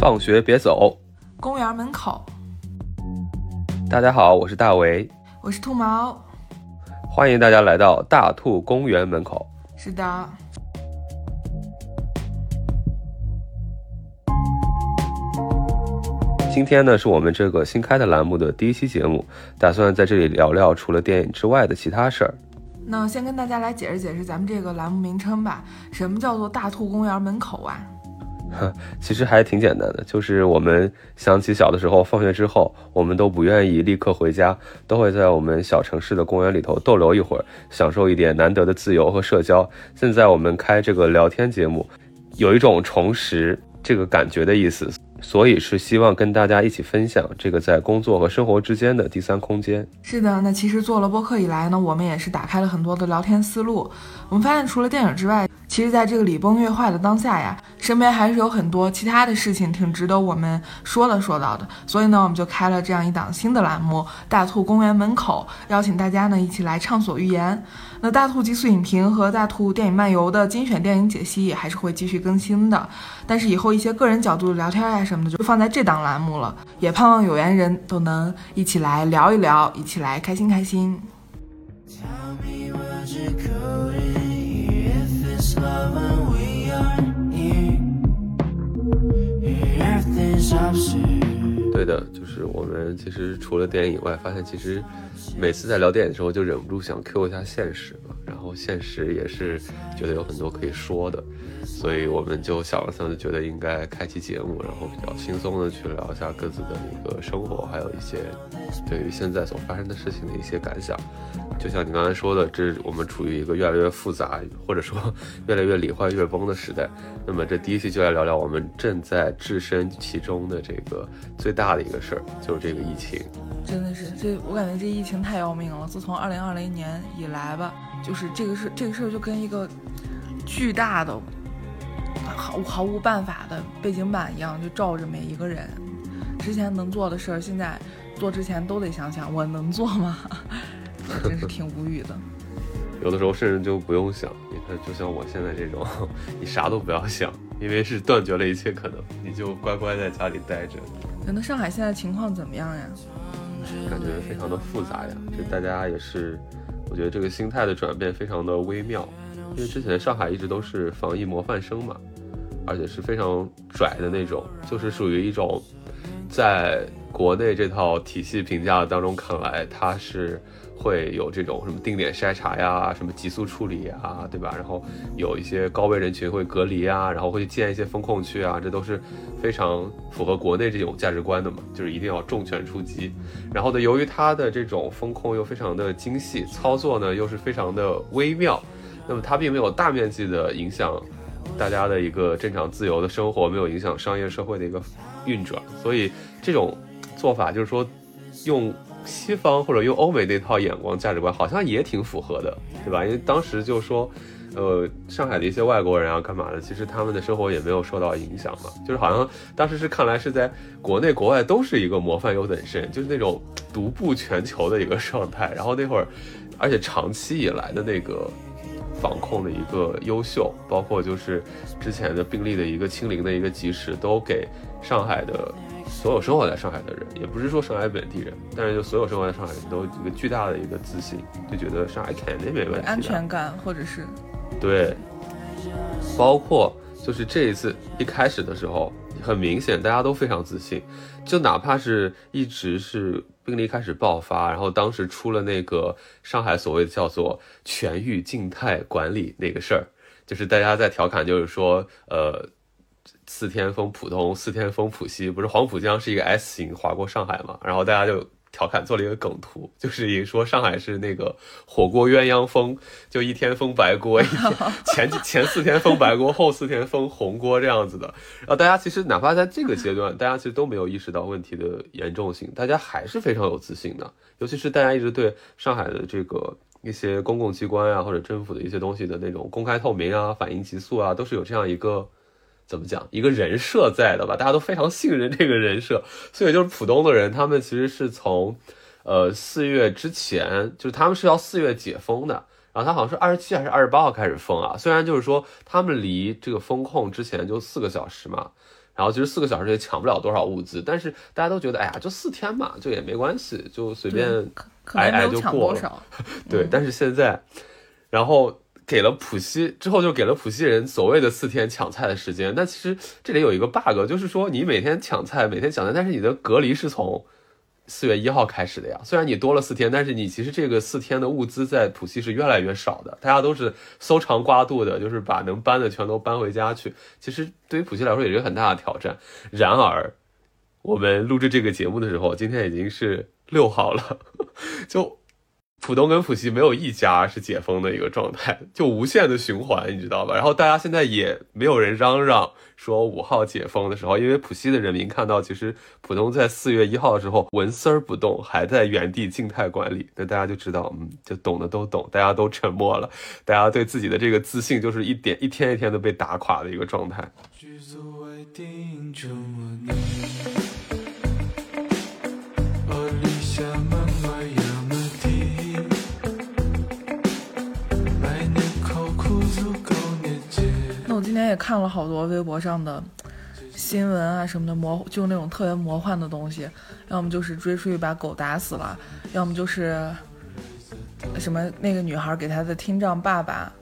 放学别走，公园门口。大家好，我是大为，我是兔毛，欢迎大家来到大兔公园门口。是的。今天呢，是我们这个新开的栏目的第一期节目，打算在这里聊聊除了电影之外的其他事儿。那先跟大家来解释解释咱们这个栏目名称吧，什么叫做大兔公园门口啊？其实还挺简单的，就是我们想起小的时候，放学之后，我们都不愿意立刻回家，都会在我们小城市的公园里头逗留一会儿，享受一点难得的自由和社交。现在我们开这个聊天节目，有一种重拾这个感觉的意思。所以是希望跟大家一起分享这个在工作和生活之间的第三空间。是的，那其实做了播客以来呢，我们也是打开了很多的聊天思路。我们发现，除了电影之外，其实在这个礼崩乐坏的当下呀，身边还是有很多其他的事情挺值得我们说了说到的。所以呢，我们就开了这样一档新的栏目《大兔公园门口》，邀请大家呢一起来畅所欲言。那大兔极速影评和大兔电影漫游的精选电影解析也还是会继续更新的，但是以后一些个人角度的聊天呀什么的就放在这档栏目了，也盼望有缘人都能一起来聊一聊，一起来开心开心。Tell me what you're 对的，就是我们其实除了电影以外，发现其实每次在聊电影的时候就忍不住想 Q 一下现实，然后现实也是觉得有很多可以说的。所以我们就想了想，就觉得应该开期节目，然后比较轻松的去聊一下各自的一个生活，还有一些对于现在所发生的事情的一些感想。就像你刚才说的，这我们处于一个越来越复杂，或者说 越来越理坏越崩的时代。那么这第一期就来聊聊我们正在置身其中的这个最大的一个事儿，就是这个疫情。真的是，这我感觉这疫情太要命了。自从二零二零年以来吧，就这个事，这个事儿就跟一个巨大的。毫毫无办法的背景板一样，就照着每一个人之前能做的事儿，现在做之前都得想想，我能做吗？真是挺无语的。有的时候甚至就不用想，你看，就像我现在这种，你啥都不要想，因为是断绝了一切可能，你就乖乖在家里待着。那上海现在情况怎么样呀？感觉非常的复杂呀，这大家也是，我觉得这个心态的转变非常的微妙，因为之前上海一直都是防疫模范生嘛。而且是非常拽的那种，就是属于一种，在国内这套体系评价当中看来，它是会有这种什么定点筛查呀，什么急速处理呀，对吧？然后有一些高危人群会隔离啊，然后会去建一些风控区啊，这都是非常符合国内这种价值观的嘛，就是一定要重拳出击。然后呢，由于它的这种风控又非常的精细，操作呢又是非常的微妙，那么它并没有大面积的影响。大家的一个正常自由的生活没有影响商业社会的一个运转，所以这种做法就是说，用西方或者用欧美那套眼光价值观，好像也挺符合的，对吧？因为当时就说，呃，上海的一些外国人啊，干嘛的，其实他们的生活也没有受到影响嘛，就是好像当时是看来是在国内国外都是一个模范优等生，就是那种独步全球的一个状态。然后那会儿，而且长期以来的那个。防控的一个优秀，包括就是之前的病例的一个清零的一个及时，都给上海的所有生活在上海的人，也不是说上海本地人，但是就所有生活在上海人都一个巨大的一个自信，就觉得上海肯定没问题，安全感或者是对，包括就是这一次一开始的时候，很明显大家都非常自信，就哪怕是一直是。病例开始爆发，然后当时出了那个上海所谓的叫做全域静态管理那个事儿，就是大家在调侃，就是说，呃，四天封浦东，四天封浦西，不是黄浦江是一个 S 型划过上海嘛，然后大家就。调侃做了一个梗图，就是一说上海是那个火锅鸳鸯封，就一天封白锅，一天 前前四天封白锅，后四天封红锅这样子的。然后大家其实哪怕在这个阶段，大家其实都没有意识到问题的严重性，大家还是非常有自信的。尤其是大家一直对上海的这个一些公共机关啊，或者政府的一些东西的那种公开透明啊、反应急速啊，都是有这样一个。怎么讲？一个人设在的吧，大家都非常信任这个人设，所以就是浦东的人，他们其实是从，呃，四月之前，就是他们是要四月解封的，然后他好像是二十七还是二十八号开始封啊。虽然就是说他们离这个封控之前就四个小时嘛，然后其实四个小时也抢不了多少物资，但是大家都觉得，哎呀，就四天嘛，就也没关系，就随便挨挨就过了。对，但是现在，然后给了浦西之后，就给了浦西人所谓的四天抢菜的时间。那其实这里有一个 bug，就是说你每天抢菜，每天抢菜，但是你的隔离是从。四月一号开始的呀，虽然你多了四天，但是你其实这个四天的物资在浦西是越来越少的，大家都是搜肠刮肚的，就是把能搬的全都搬回家去。其实对于浦西来说也是很大的挑战。然而，我们录制这个节目的时候，今天已经是六号了，就。浦东跟浦西没有一家是解封的一个状态，就无限的循环，你知道吧？然后大家现在也没有人嚷嚷说五号解封的时候，因为浦西的人民看到，其实浦东在四月一号的时候纹丝儿不动，还在原地静态管理，那大家就知道，嗯，就懂的都懂，大家都沉默了，大家对自己的这个自信就是一点一天一天的被打垮的一个状态。今天也看了好多微博上的新闻啊什么的魔，就那种特别魔幻的东西，要么就是追出去把狗打死了，要么就是什么那个女孩给她的听障爸爸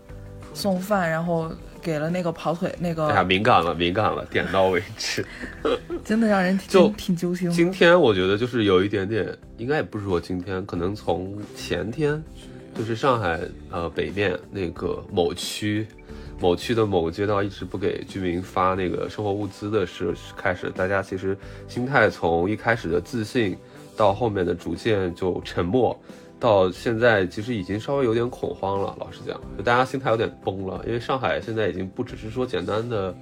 送饭，然后给了那个跑腿那个。哎呀，敏感了，敏感了，点到为止。真的让人就挺揪心。今天我觉得就是有一点点，应该也不是说今天，可能从前天，就是上海呃北面那个某区。某区的某个街道一直不给居民发那个生活物资的是开始，大家其实心态从一开始的自信，到后面的逐渐就沉默，到现在其实已经稍微有点恐慌了。老实讲，就大家心态有点崩了，因为上海现在已经不只是说简单的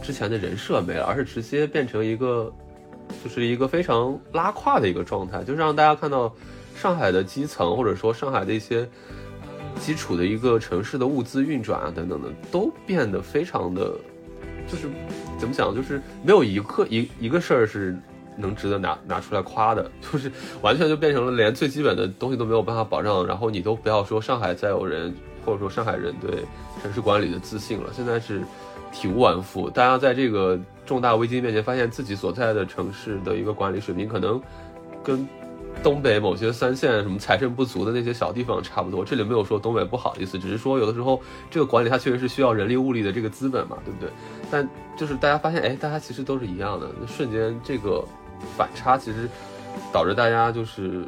之前的人设没了，而是直接变成一个，就是一个非常拉胯的一个状态，就是让大家看到上海的基层或者说上海的一些。基础的一个城市的物资运转啊，等等的，都变得非常的，就是怎么讲，就是没有一个一一个事儿是能值得拿拿出来夸的，就是完全就变成了连最基本的东西都没有办法保障。然后你都不要说上海再有人，或者说上海人对城市管理的自信了，现在是体无完肤。大家在这个重大危机面前，发现自己所在的城市的一个管理水平可能跟。东北某些三线什么财政不足的那些小地方差不多，这里没有说东北不好意思，只是说有的时候这个管理它确实是需要人力物力的这个资本嘛，对不对？但就是大家发现，哎，大家其实都是一样的，那瞬间这个反差其实导致大家就是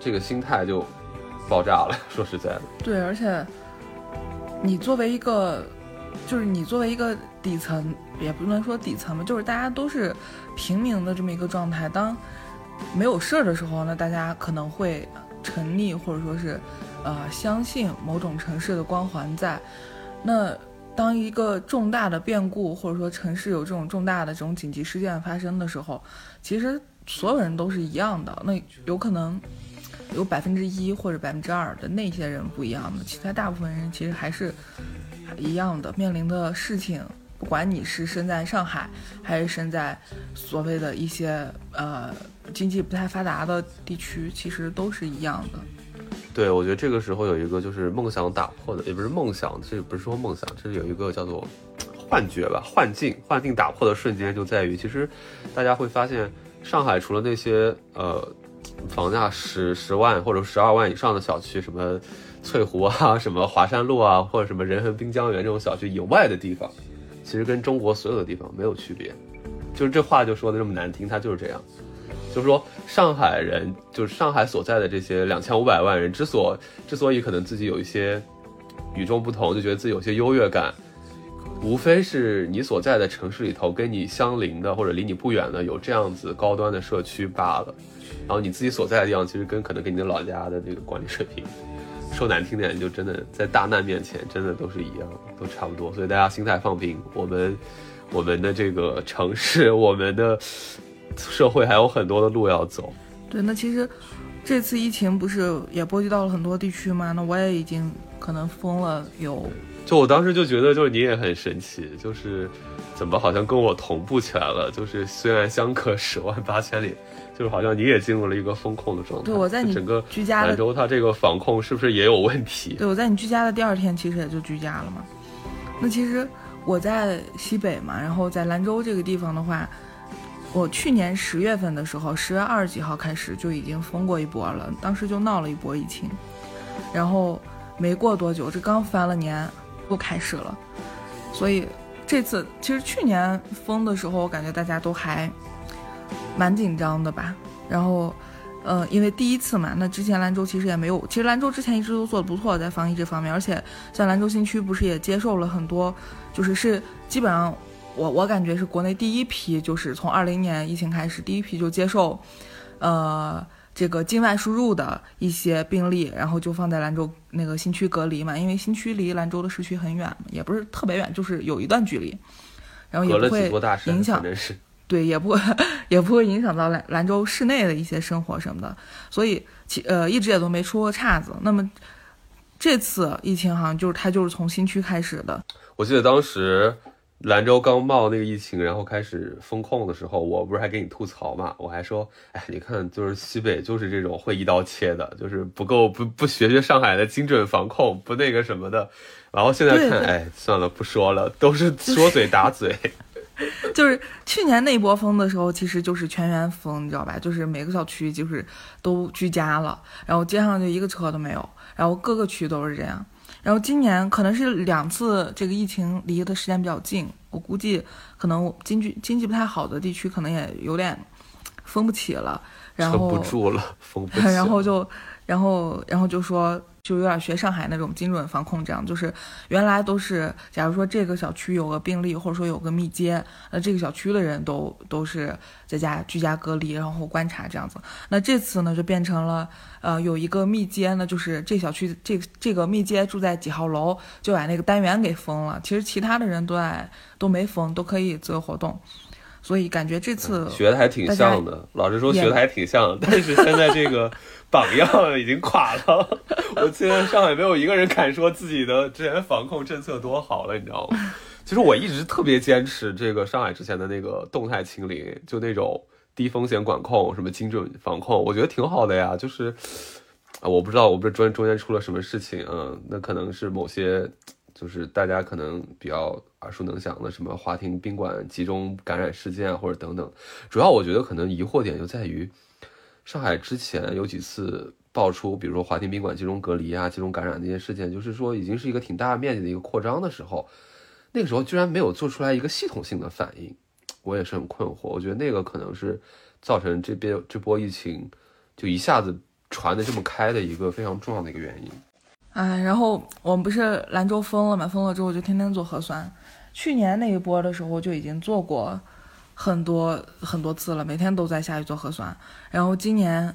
这个心态就爆炸了。说实在的，对，而且你作为一个，就是你作为一个底层，也不能说底层吧，就是大家都是平民的这么一个状态，当。没有事儿的时候呢，大家可能会沉溺或者说是，呃，相信某种城市的光环在。那当一个重大的变故或者说城市有这种重大的这种紧急事件发生的时候，其实所有人都是一样的。那有可能有百分之一或者百分之二的那些人不一样的，其他大部分人其实还是一样的，面临的事情。不管你是身在上海，还是身在所谓的一些呃经济不太发达的地区，其实都是一样的。对，我觉得这个时候有一个就是梦想打破的，也不是梦想，这也不是说梦想，这是有一个叫做幻觉吧，幻境，幻境打破的瞬间就在于，其实大家会发现，上海除了那些呃房价十十万或者十二万以上的小区，什么翠湖啊，什么华山路啊，或者什么仁恒滨江园这种小区以外的地方。其实跟中国所有的地方没有区别，就是这话就说的这么难听，它就是这样。就是说，上海人，就是上海所在的这些两千五百万人，之所之所以可能自己有一些与众不同，就觉得自己有些优越感，无非是你所在的城市里头跟你相邻的或者离你不远的有这样子高端的社区罢了。然后你自己所在的地方，其实跟可能跟你的老家的这个管理水平。说难听点，就真的在大难面前，真的都是一样，都差不多。所以大家心态放平，我们我们的这个城市，我们的 社会还有很多的路要走。对，那其实这次疫情不是也波及到了很多地区吗？那我也已经可能封了有。就我当时就觉得，就是你也很神奇，就是怎么好像跟我同步起来了？就是虽然相隔十万八千里。就是好像你也进入了一个风控的状态。对，我在你整个居家兰州，它这个防控是不是也有问题？对，我在你居家的第二天，其实也就居家了嘛。那其实我在西北嘛，然后在兰州这个地方的话，我去年十月份的时候，十月二十几号开始就已经封过一波了，当时就闹了一波疫情，然后没过多久，这刚翻了年，又开始了，所以这次其实去年封的时候，我感觉大家都还蛮紧张的吧，然后。呃，因为第一次嘛，那之前兰州其实也没有，其实兰州之前一直都做的不错，在防疫这方面，而且像兰州新区不是也接受了很多，就是是基本上我我感觉是国内第一批，就是从二零年疫情开始第一批就接受，呃，这个境外输入的一些病例，然后就放在兰州那个新区隔离嘛，因为新区离兰州的市区很远，也不是特别远，就是有一段距离，然后也不会影响。对，也不 也不会影响到兰兰州市内的一些生活什么的，所以其呃一直也都没出过岔子。那么这次疫情好像就是它就是从新区开始的。我记得当时兰州刚冒那个疫情，然后开始封控的时候，我不是还给你吐槽嘛？我还说，哎，你看，就是西北就是这种会一刀切的，就是不够不不学学上海的精准防控，不那个什么的。然后现在看，哎，算了，不说了，都是说嘴打嘴。就是去年那一波封的时候，其实就是全员封，你知道吧？就是每个小区就是都居家了，然后街上就一个车都没有，然后各个区都是这样。然后今年可能是两次这个疫情离的时间比较近，我估计可能经济经济不太好的地区可能也有点封不起了，然后不住了，封不起，然后就然后然后就说。就有点学上海那种精准防控，这样就是原来都是，假如说这个小区有个病例，或者说有个密接，那这个小区的人都都是在家居家隔离，然后观察这样子。那这次呢，就变成了，呃，有一个密接呢，就是这小区这这个密接住在几号楼，就把那个单元给封了。其实其他的人都在都没封，都可以自由活动。所以感觉这次学的还挺像的，老实说学的还挺像，但是现在这个。榜样已经垮了，我现在上海没有一个人敢说自己的之前防控政策多好了，你知道吗？其实我一直特别坚持这个上海之前的那个动态清零，就那种低风险管控，什么精准防控，我觉得挺好的呀。就是啊，我不知道，我不知道中中间出了什么事情，嗯，那可能是某些就是大家可能比较耳熟能详的什么华庭宾馆集中感染事件或者等等。主要我觉得可能疑惑点就在于。上海之前有几次爆出，比如说华庭宾馆集中隔离啊、集中感染那些事件，就是说已经是一个挺大面积的一个扩张的时候，那个时候居然没有做出来一个系统性的反应，我也是很困惑。我觉得那个可能是造成这边这波疫情就一下子传的这么开的一个非常重要的一个原因。哎，然后我们不是兰州封了嘛？封了之后就天天做核酸。去年那一波的时候就已经做过。很多很多次了，每天都在下去做核酸。然后今年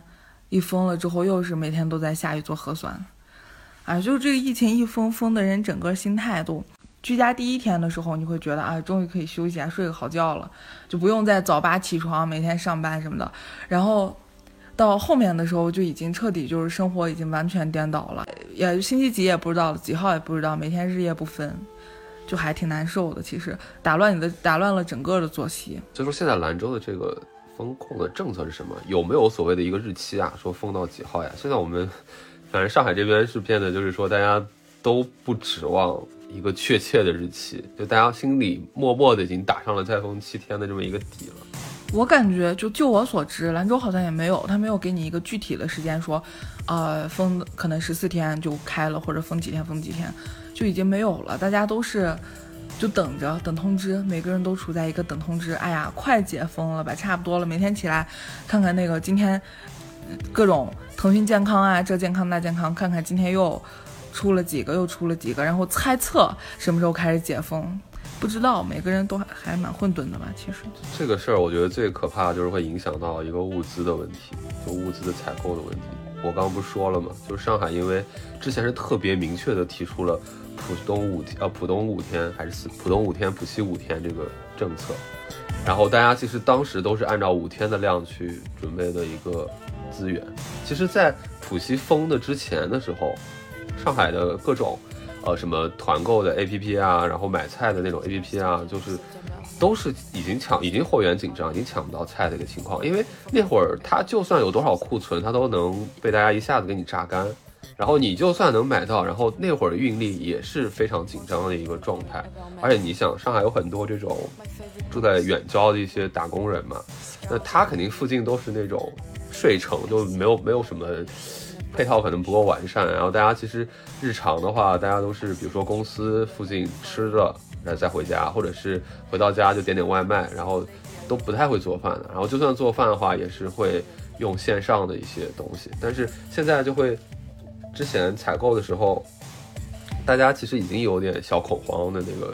一封了之后，又是每天都在下去做核酸。哎，就是这个疫情一封，封的人整个心态都。居家第一天的时候，你会觉得啊，终于可以休息啊，睡个好觉了，就不用再早八起床，每天上班什么的。然后到后面的时候，就已经彻底就是生活已经完全颠倒了，也星期几也不知道，几号也不知道，每天日夜不分。就还挺难受的，其实打乱你的，打乱了整个的作息。就说现在兰州的这个封控的政策是什么？有没有所谓的一个日期啊？说封到几号呀？现在我们反正上海这边是变得就是说大家都不指望一个确切的日期，就大家心里默默的已经打上了再封七天的这么一个底了。我感觉就就我所知，兰州好像也没有，他没有给你一个具体的时间说，呃，封可能十四天就开了，或者封几天封几天。就已经没有了，大家都是就等着等通知，每个人都处在一个等通知。哎呀，快解封了吧，差不多了。每天起来看看那个今天各种腾讯健康啊，这健康那健康，看看今天又出了几个，又出了几个，然后猜测什么时候开始解封，不知道。每个人都还还蛮混沌的吧，其实。这个事儿我觉得最可怕就是会影响到一个物资的问题，就物资的采购的问题。我刚刚不说了吗？就是上海因为之前是特别明确的提出了。浦东五天，呃，浦东五天还是四浦东五天，浦西五天这个政策，然后大家其实当时都是按照五天的量去准备的一个资源。其实，在浦西封的之前的时候，上海的各种，呃，什么团购的 APP 啊，然后买菜的那种 APP 啊，就是都是已经抢，已经货源紧张，已经抢不到菜的一个情况。因为那会儿它就算有多少库存，它都能被大家一下子给你榨干。然后你就算能买到，然后那会儿运力也是非常紧张的一个状态。而且你想，上海有很多这种住在远郊的一些打工人嘛，那他肯定附近都是那种睡城，就没有没有什么配套，可能不够完善。然后大家其实日常的话，大家都是比如说公司附近吃了，然后再回家，或者是回到家就点点外卖，然后都不太会做饭的。然后就算做饭的话，也是会用线上的一些东西。但是现在就会。之前采购的时候，大家其实已经有点小恐慌的那个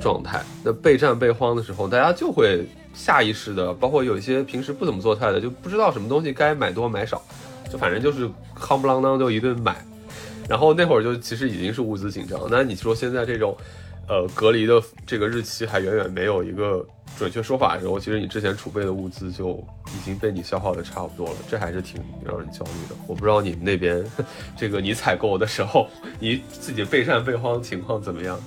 状态。那备战备荒的时候，大家就会下意识的，包括有一些平时不怎么做菜的，就不知道什么东西该买多买少，就反正就是夯不啷当就一顿买。然后那会儿就其实已经是物资紧张。那你说现在这种，呃，隔离的这个日期还远远没有一个。准确说法的时候，其实你之前储备的物资就已经被你消耗的差不多了，这还是挺让人焦虑的。我不知道你们那边，这个你采购的时候，你自己备战备荒情况怎么样？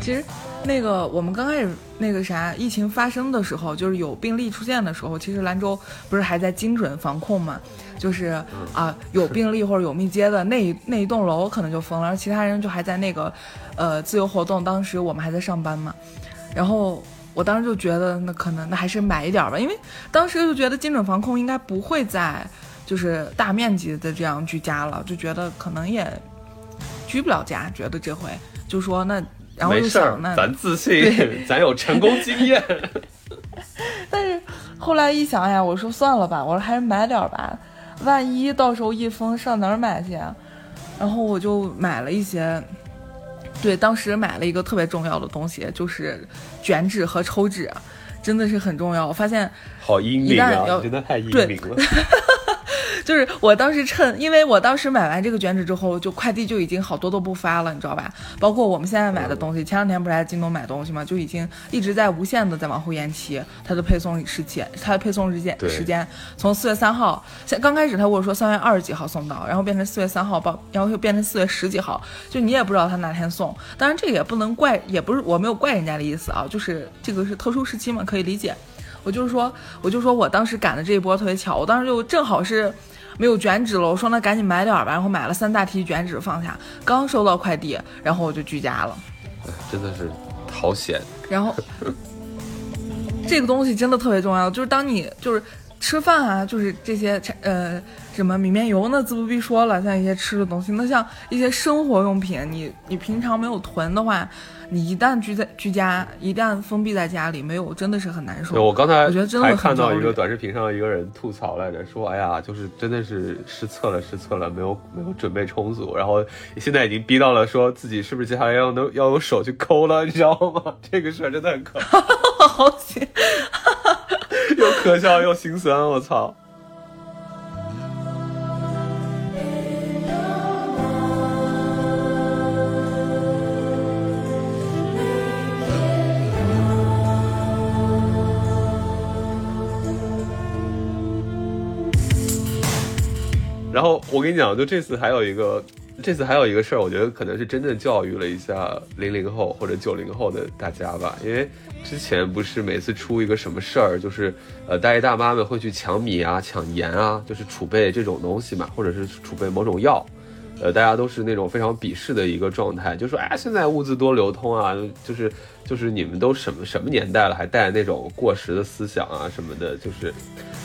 其实，那个我们刚开始那个啥疫情发生的时候，就是有病例出现的时候，其实兰州不是还在精准防控嘛？就是啊，有病例或者有密接的那一那一栋楼可能就封了，然后其他人就还在那个呃自由活动。当时我们还在上班嘛，然后。我当时就觉得，那可能那还是买一点吧，因为当时就觉得精准防控应该不会再就是大面积的这样居家了，就觉得可能也居不了家，觉得这回就说那，然后就想那咱自信，咱有成功经验。但是后来一想，哎呀，我说算了吧，我说还是买点吧，万一到时候一封上哪儿买去？然后我就买了一些。对，当时买了一个特别重要的东西，就是卷纸和抽纸，真的是很重要。我发现好英明啊，真的太英明了。就是我当时趁，因为我当时买完这个卷纸之后，就快递就已经好多都不发了，你知道吧？包括我们现在买的东西，前两天不是在京东买东西嘛，就已经一直在无限的在往后延期它的配送时间，它的配送时间时间从四月三号，先刚开始他跟我说三月二十几号送到，然后变成四月三号报，然后又变成四月十几号，就你也不知道他哪天送。当然这个也不能怪，也不是我没有怪人家的意思啊，就是这个是特殊时期嘛，可以理解。我就是说，我就说我当时赶的这一波特别巧，我当时就正好是。没有卷纸了，我说那赶紧买点吧，然后买了三大提卷纸放下，刚收到快递，然后我就居家了，真的是好险。然后这个东西真的特别重要，就是当你就是吃饭啊，就是这些呃什么米面油那自不必说了，像一些吃的东西，那像一些生活用品，你你平常没有囤的话。你一旦居在居家，一旦封闭在家里，没有真的是很难受。我刚才我觉得真的还看到一个短视频上一个人吐槽来着，说哎呀，就是真的是失策了，失策了，没有没有准备充足，然后现在已经逼到了说自己是不是接下来要能要用手去抠了，你知道吗？这个事儿真的很可怕，好哈，又可笑又心酸，我操。然后我跟你讲，就这次还有一个，这次还有一个事儿，我觉得可能是真正教育了一下零零后或者九零后的大家吧。因为之前不是每次出一个什么事儿，就是呃大爷大妈们会去抢米啊、抢盐啊，就是储备这种东西嘛，或者是储备某种药，呃，大家都是那种非常鄙视的一个状态，就说哎，现在物资多流通啊，就是就是你们都什么什么年代了，还带那种过时的思想啊什么的，就是。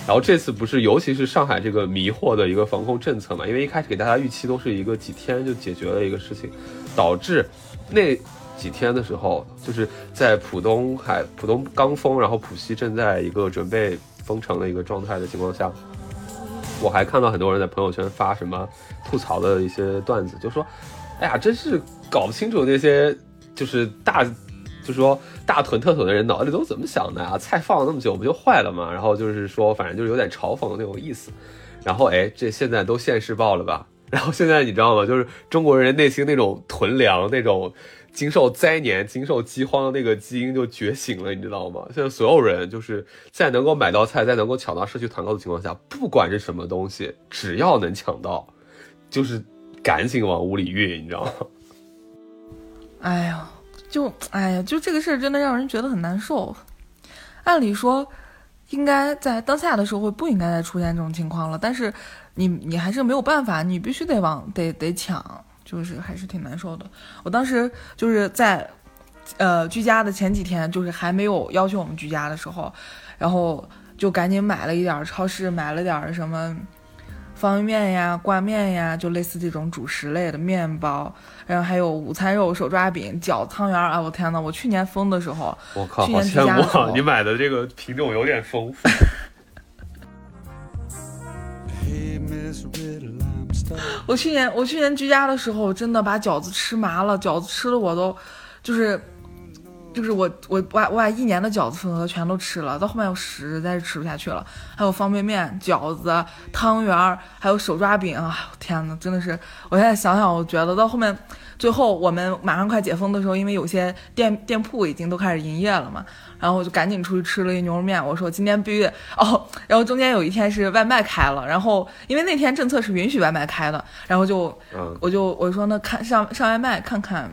然后这次不是，尤其是上海这个迷惑的一个防控政策嘛，因为一开始给大家预期都是一个几天就解决了一个事情，导致那几天的时候，就是在浦东海浦东刚封，然后浦西正在一个准备封城的一个状态的情况下，我还看到很多人在朋友圈发什么吐槽的一些段子，就说，哎呀，真是搞不清楚那些就是大。就说大囤特囤的人脑子里都怎么想的啊？菜放了那么久不就坏了吗？然后就是说，反正就是有点嘲讽的那种意思。然后哎，这现在都现世报了吧？然后现在你知道吗？就是中国人内心那种囤粮、那种经受灾年、经受饥荒的那个基因就觉醒了，你知道吗？现在所有人就是在能够买到菜、在能够抢到社区团购的情况下，不管是什么东西，只要能抢到，就是赶紧往屋里运，你知道吗？哎呀。就哎呀，就这个事儿真的让人觉得很难受。按理说，应该在当下的社会不应该再出现这种情况了。但是，你你还是没有办法，你必须得往得得抢，就是还是挺难受的。我当时就是在呃居家的前几天，就是还没有要求我们居家的时候，然后就赶紧买了一点超市买了点什么。方便面呀，挂面呀，就类似这种主食类的面包，然后还有午餐肉、手抓饼、饺、汤圆儿。啊，我天呐，我去年封的时候，我靠，去年羡慕啊！你买的这个品种有点丰富。我去年我去年居家的时候，真的把饺子吃麻了，饺子吃的我都就是。就是我我我把我把一年的饺子份额全都吃了，到后面我实在是吃不下去了。还有方便面、饺子、汤圆儿，还有手抓饼啊！天呐，真的是，我现在想想，我觉得到后面，最后我们马上快解封的时候，因为有些店店铺已经都开始营业了嘛，然后我就赶紧出去吃了一牛肉面。我说今天必须哦，然后中间有一天是外卖开了，然后因为那天政策是允许外卖开的，然后就我就我说那看上上外卖看看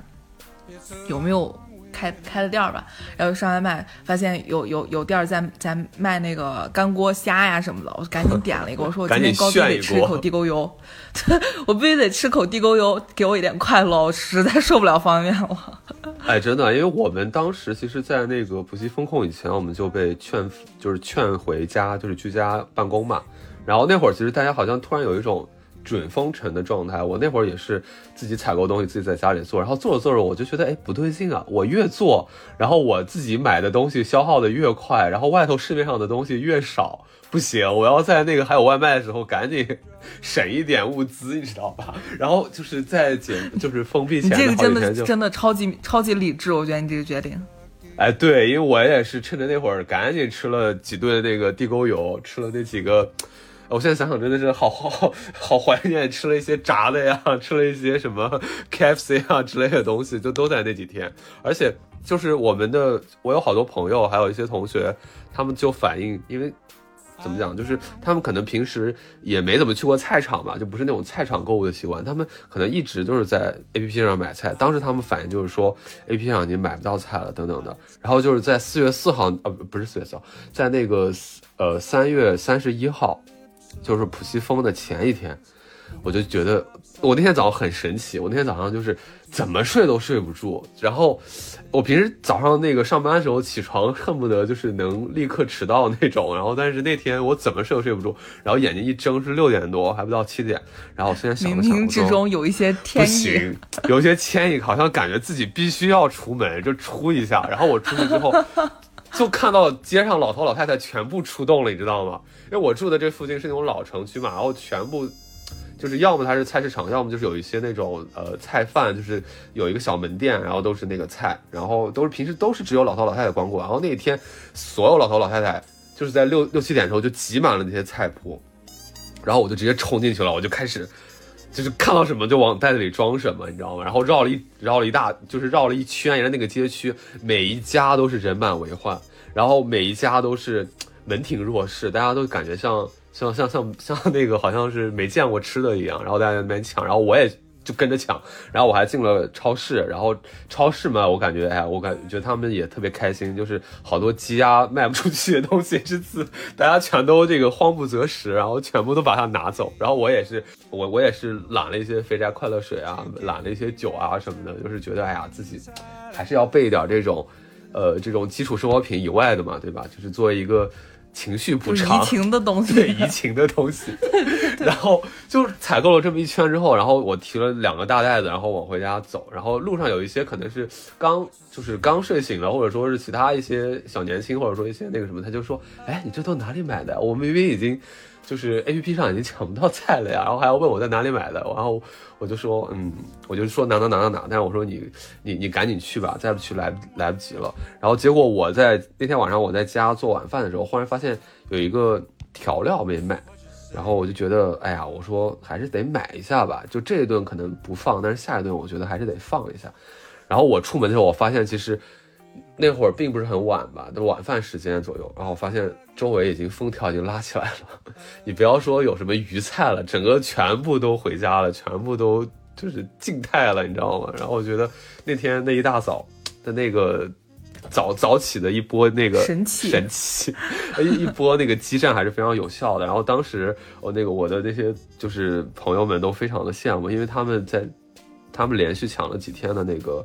有没有。开开了店儿吧，然后上外卖，发现有有有店儿在在卖那个干锅虾呀什么的，我赶紧点了一个，我说我今天高低得吃一口地沟油，我必须得吃口地沟油，给我一点快乐，我实在受不了方便面了。哎，真的，因为我们当时其实，在那个普西风控以前，我们就被劝，就是劝回家，就是居家办公嘛。然后那会儿，其实大家好像突然有一种。准封城的状态，我那会儿也是自己采购东西，自己在家里做，然后做着做着，我就觉得哎不对劲啊！我越做，然后我自己买的东西消耗的越快，然后外头市面上的东西越少，不行，我要在那个还有外卖的时候赶紧省一点物资，你知道吧？然后就是在解，就是封闭前这个真的真的超级超级理智，我觉得你这个决定。哎，对，因为我也是趁着那会儿赶紧吃了几顿那个地沟油，吃了那几个。我现在想想真的是好好好怀念，吃了一些炸的呀，吃了一些什么 KFC 啊之类的东西，就都在那几天。而且就是我们的，我有好多朋友，还有一些同学，他们就反映，因为怎么讲，就是他们可能平时也没怎么去过菜场吧，就不是那种菜场购物的习惯，他们可能一直都是在 APP 上买菜。当时他们反映就是说，APP 上已经买不到菜了，等等的。然后就是在四月四号，呃，不是四月四号，在那个呃三月三十一号。就是普西封的前一天，我就觉得我那天早上很神奇。我那天早上就是怎么睡都睡不住，然后我平时早上那个上班的时候起床恨不得就是能立刻迟到那种，然后但是那天我怎么睡都睡不住，然后眼睛一睁是六点多，还不到七点。然后我现在想冥冥之中有一些天意，有一些牵引，好像感觉自己必须要出门就出一下。然后我出去之后。就看到街上老头老太太全部出动了，你知道吗？因为我住的这附近是那种老城区嘛，然后全部就是要么它是菜市场，要么就是有一些那种呃菜贩，就是有一个小门店，然后都是那个菜，然后都是平时都是只有老头老太太光顾，然后那一天所有老头老太太就是在六六七点的时候就挤满了那些菜铺，然后我就直接冲进去了，我就开始。就是看到什么就往袋子里装什么，你知道吗？然后绕了一绕了一大，就是绕了一圈，沿着那个街区，每一家都是人满为患，然后每一家都是门庭若市，大家都感觉像像像像像那个好像是没见过吃的一样，然后大家在那边抢，然后我也。就跟着抢，然后我还进了超市，然后超市嘛，我感觉，哎，我感觉他们也特别开心，就是好多积压卖不出去的东西，这次大家全都这个慌不择食，然后全部都把它拿走，然后我也是，我我也是揽了一些肥宅快乐水啊，揽了一些酒啊什么的，就是觉得，哎呀，自己还是要备一点这种，呃，这种基础生活品以外的嘛，对吧？就是作为一个。情绪补偿，移情的东西，对移情的东西。然后就采购了这么一圈之后，然后我提了两个大袋子，然后往回家走。然后路上有一些可能是刚就是刚睡醒了，或者说是其他一些小年轻，或者说一些那个什么，他就说：“哎，你这都哪里买的？我们明明已经。”就是 A P P 上已经抢不到菜了呀，然后还要问我在哪里买的，然后我就说，嗯，我就说哪哪哪哪哪，但是我说你你你赶紧去吧，再不去来来不及了。然后结果我在那天晚上我在家做晚饭的时候，忽然发现有一个调料没买，然后我就觉得，哎呀，我说还是得买一下吧，就这一顿可能不放，但是下一顿我觉得还是得放一下。然后我出门的时候，我发现其实。那会儿并不是很晚吧，都晚饭时间左右，然后我发现周围已经封条已经拉起来了。你不要说有什么鱼菜了，整个全部都回家了，全部都就是静态了，你知道吗？然后我觉得那天那一大早的那个早早起的一波那个神奇神器，一一波那个激战还是非常有效的。然后当时我那个我的那些就是朋友们都非常的羡慕，因为他们在他们连续抢了几天的那个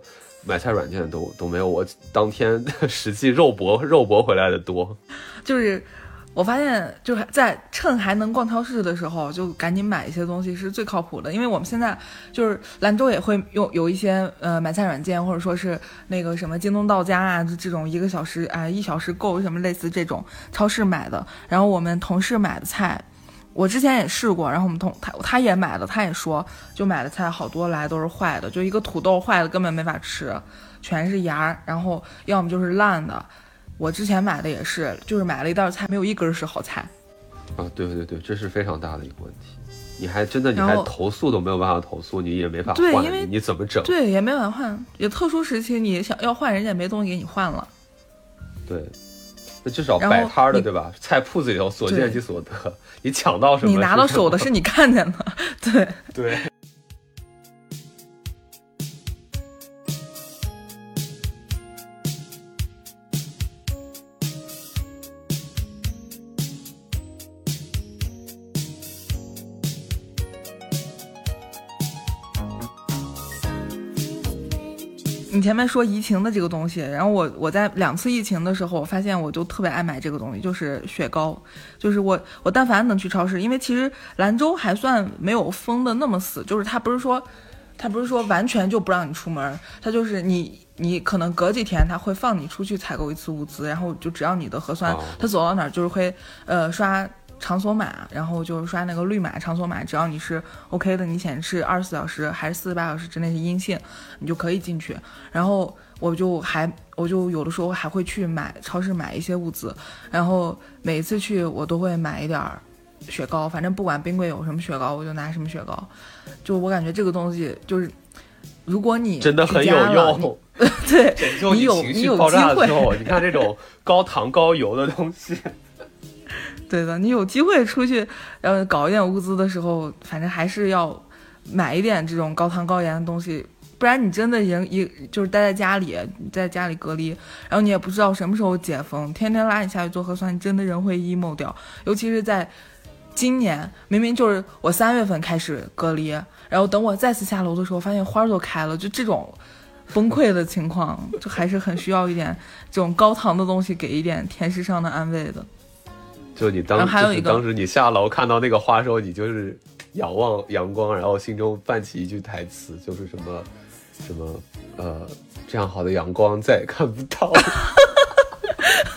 买菜软件都都没有我当天 实际肉搏肉搏回来的多。就是我发现，就是在趁还能逛超市的时候，就赶紧买一些东西是最靠谱的。因为我们现在就是兰州也会用有一些呃买菜软件，或者说是那个什么京东到家啊，就这种一个小时啊、一小时购什么类似这种超市买的。然后我们同事买的菜，我之前也试过，然后我们同他他也买了，他也说就买的菜好多来都是坏的，就一个土豆坏的根本没法吃，全是芽儿，然后要么就是烂的。我之前买的也是，就是买了一袋菜，没有一根是好菜。啊，对对对，这是非常大的一个问题。你还真的你还投诉都没有办法投诉，你也没法换，对因为你你怎么整？对，也没法换，也特殊时期你想要换，人家也没东西给你换了。对，那至少摆摊的对吧？菜铺子里头所见即所得，你抢到什么？你拿到手的是你看见的，对。对。你前面说疫情的这个东西，然后我我在两次疫情的时候，我发现我就特别爱买这个东西，就是雪糕，就是我我但凡能去超市，因为其实兰州还算没有封的那么死，就是它不是说它不是说完全就不让你出门，它就是你你可能隔几天它会放你出去采购一次物资，然后就只要你的核酸哦，它走到哪儿就是会呃刷。场所码，然后就是刷那个绿码场所码，只要你是 OK 的，你显示二十四小时还是四十八小时之内是阴性，你就可以进去。然后我就还我就有的时候还会去买超市买一些物资，然后每一次去我都会买一点儿雪糕，反正不管冰柜有什么雪糕，我就拿什么雪糕。就我感觉这个东西就是，如果你真的很有用，对，你有情你有绪爆炸机会的时候，你看这种高糖高油的东西，对的，你有机会出去，呃，搞一点物资的时候，反正还是要买一点这种高糖高盐的东西，不然你真的人一就是待在家里，在家里隔离，然后你也不知道什么时候解封，天天拉你下去做核酸，你真的人会 emo 掉。尤其是在今年，明明就是我三月份开始隔离，然后等我再次下楼的时候，发现花都开了，就这种崩溃的情况，就还是很需要一点这种高糖的东西，给一点甜食上的安慰的。就你当然后还有一个就是当时你下楼看到那个花的时候，你就是仰望阳光，然后心中泛起一句台词，就是什么什么呃，这样好的阳光再也看不到了。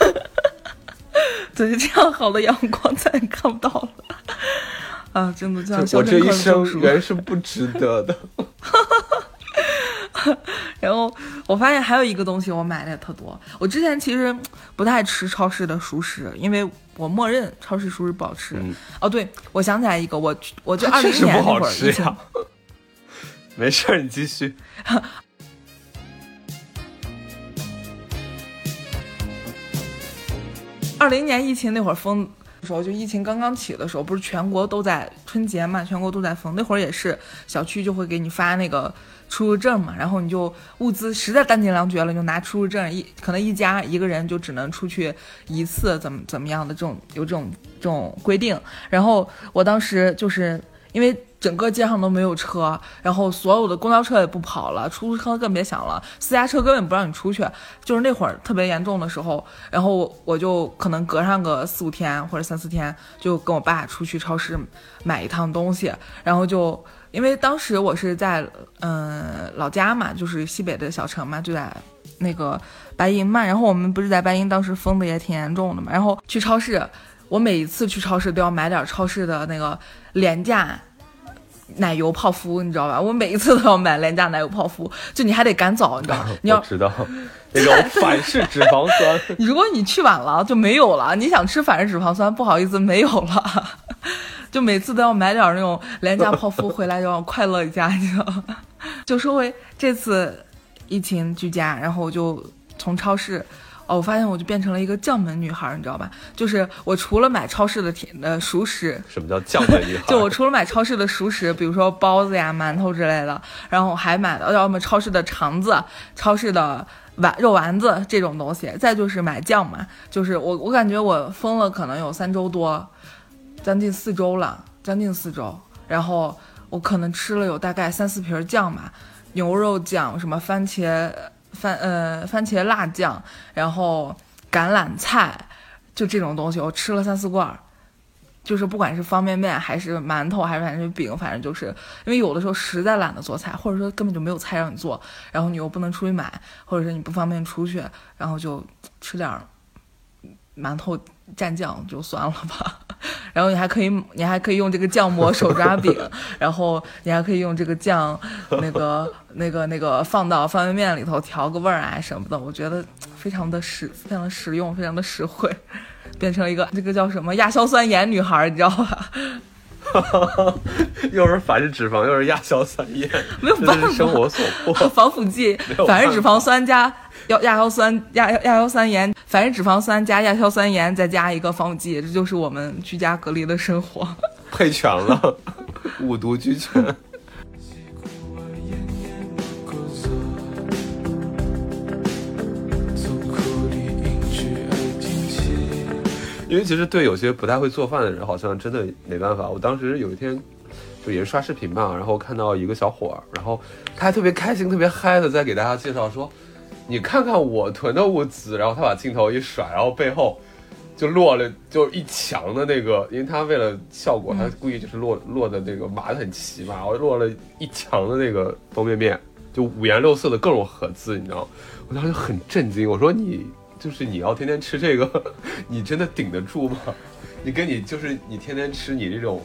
对，这样好的阳光再也看不到了。啊，真的这样，就我这一生。原是不值得的。然后我发现还有一个东西我买的也特多。我之前其实不太吃超市的熟食，因为我默认超市熟食不好吃。嗯哦，对，我想起来一个，我我就 它二零年那会儿。没事儿，你继续。二零年疫情那会儿封的时候，就疫情刚刚起的时候，不是全国都在春节嘛，全国都在封。那会儿也是小区就会给你发那个出入证嘛，然后你就物资实在弹尽粮绝了，就拿出入证，一可能一家一个人就只能出去一次，怎么怎么样的这种有这种这种规定。然后我当时就是因为。整个街上都没有车，然后所有的公交车也不跑了，出租车更别想了，私家车根本不让你出去。就是那会儿特别严重的时候，然后我就可能隔上个四五天或者三四天，就跟我爸出去超市买一趟东西，然后就因为当时我是在嗯、老家嘛，就是西北的小城嘛，就在那个白银嘛，然后我们不是在白银当时封的也挺严重的嘛，然后去超市，我每一次去超市都要买点超市的那个廉价。奶油泡芙，你知道吧？我每一次都要买廉价奶油泡芙，就你还得赶早，你知道吗？你要我知道 那种反 式脂肪酸，如果你去晚了就没有了，你想吃反式脂肪酸，不好意思没有了，就每次都要买点那种廉价泡芙回来，就要快乐一下，你知道吗？就说回这次疫情居家，然后我就从超市，哦，我发现我就变成了一个降门女孩，你知道吧？就是我除了买超市的甜呃熟食，什么叫降门女孩？就我除了买超市的熟食，比如说包子呀、馒头之类的，然后我还买了要么超市的肠子、超市的丸肉丸子这种东西，再就是买酱嘛。就是我我感觉我疯了，可能有三周多，将近四周了，将近四周。然后我可能吃了有大概三四瓶酱吧，牛肉酱、什么番茄番呃番茄辣酱，然后橄榄菜，就这种东西，我吃了三四罐儿。就是不管是方便面还是馒头还是反正饼，反正就是因为有的时候实在懒得做菜，或者说根本就没有菜让你做，然后你又不能出去买，或者是你不方便出去，然后就吃点儿馒头蘸酱就算了吧。然后你还可以你还可以用这个酱抹手抓饼，然后你还可以用这个酱那个 那个那个放到方便面里头调个味儿啊什么的，我觉得非常的实非常的实用，非常的实惠。变成一个这个叫什么亚硝酸盐女孩，你知道吧？又是反式脂肪，又是亚硝酸盐，没有办法，生活所迫。防腐剂，反式脂肪酸加亚亚硝酸亚亚硝酸盐，反式脂肪酸加亚硝酸盐，再加一个防腐剂，这就是我们居家隔离的生活，配全了，五毒俱全。因为其实对有些不太会做饭的人，好像真的没办法。我当时有一天就也是刷视频嘛，然后看到一个小伙儿，然后他还特别开心、特别嗨的在给大家介绍说：“你看看我囤的物资。”然后他把镜头一甩，然后背后就落了就一墙的那个，因为他为了效果，他故意就是落落的那个码的很齐嘛，然后落了一墙的那个方便面，就五颜六色的各种盒子，你知道？我当时很震惊，我说你。就是你要天天吃这个，你真的顶得住吗？你跟你就是你天天吃你这种，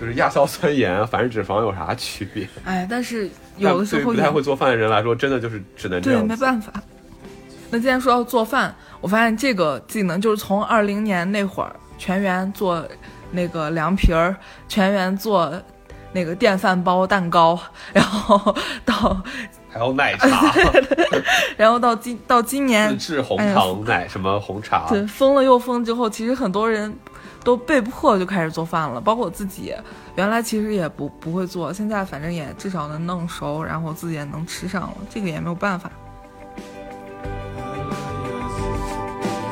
就是亚硝酸盐、反式脂肪有啥区别？哎，但是 有的时候不太会做饭的人来说，真的就是只能这样。对，没办法。那既然说要做饭，我发现这个技能就是从二零年那会儿全员做那个凉皮儿，全员做那个电饭煲蛋糕，然后 到。还有奶茶，然后到今到今年自制红糖奶什么红茶，对，疯了又疯之后，其实很多人都被迫就开始做饭了，包括我自己，原来其实也不不会做，现在反正也至少能弄熟，然后自己也能吃上了，这个也没有办法。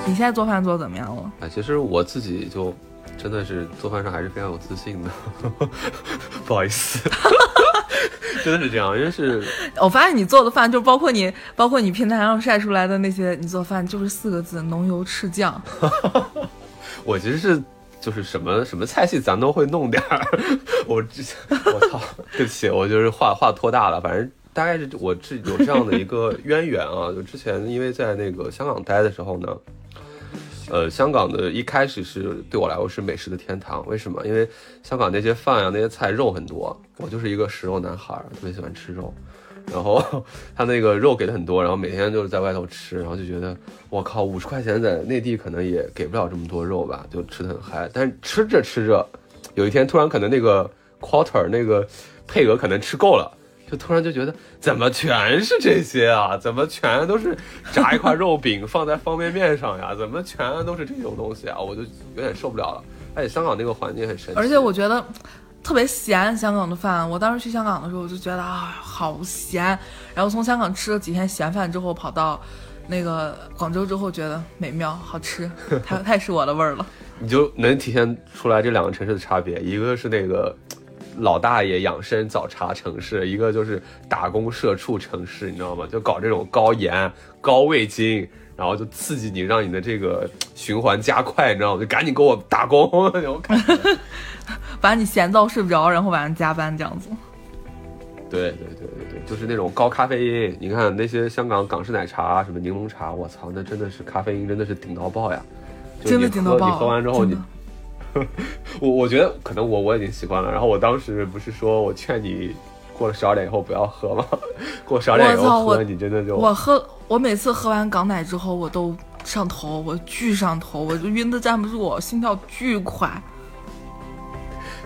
你现在做饭做的怎么样了？哎，其实我自己就真的是做饭上还是非常有自信的，不好意思。真的是这样，因为是，我发现你做的饭就包括你，包括你平台上晒出来的那些，你做饭就是四个字：浓油赤酱。我其实是就是什么什么菜系咱都会弄点儿。我之前 我操，对不起，我就是话话拖大了。反正大概是我这有这样的一个渊源啊，就之前因为在那个香港待的时候呢。呃，香港的一开始是对我来说是美食的天堂，为什么？因为香港那些饭啊，那些菜肉很多，我就是一个食肉男孩，特别喜欢吃肉。然后 他那个肉给的很多，然后每天就是在外头吃，然后就觉得我靠，五十块钱在内地可能也给不了这么多肉吧，就吃的很嗨。但是吃着吃着，有一天突然可能那个 quarter 那个配额可能吃够了。就突然就觉得怎么全是这些啊？怎么全都是炸一块肉饼放在方便面上呀？怎么全都是这种东西啊？我就有点受不了了。而且香港那个环境很神奇，而且我觉得特别咸。香港的饭，我当时去香港的时候，我就觉得啊，好咸。然后从香港吃了几天咸饭之后，跑到那个广州之后，觉得美妙，好吃，太太是我的味儿了。你就能体现出来这两个城市的差别，一个是那个。老大爷养生早茶城市，一个就是打工社畜城市，你知道吗？就搞这种高盐、高味精，然后就刺激你，让你的这个循环加快，你知道吗？就赶紧给我打工，把你闲到睡不着，然后晚上加班这样子。对对对对对，就是那种高咖啡因。你看那些香港港式奶茶，什么柠檬茶，我操，那真的是咖啡因真的是顶到爆呀！真的顶到爆。你喝完之后你。我我觉得可能我我已经习惯了，然后我当时不是说我劝你过了十二点以后不要喝吗？过十二点以后喝你真的就我喝我每次喝完港奶之后我都上头，我巨上头，我就晕的站不住，心跳巨快，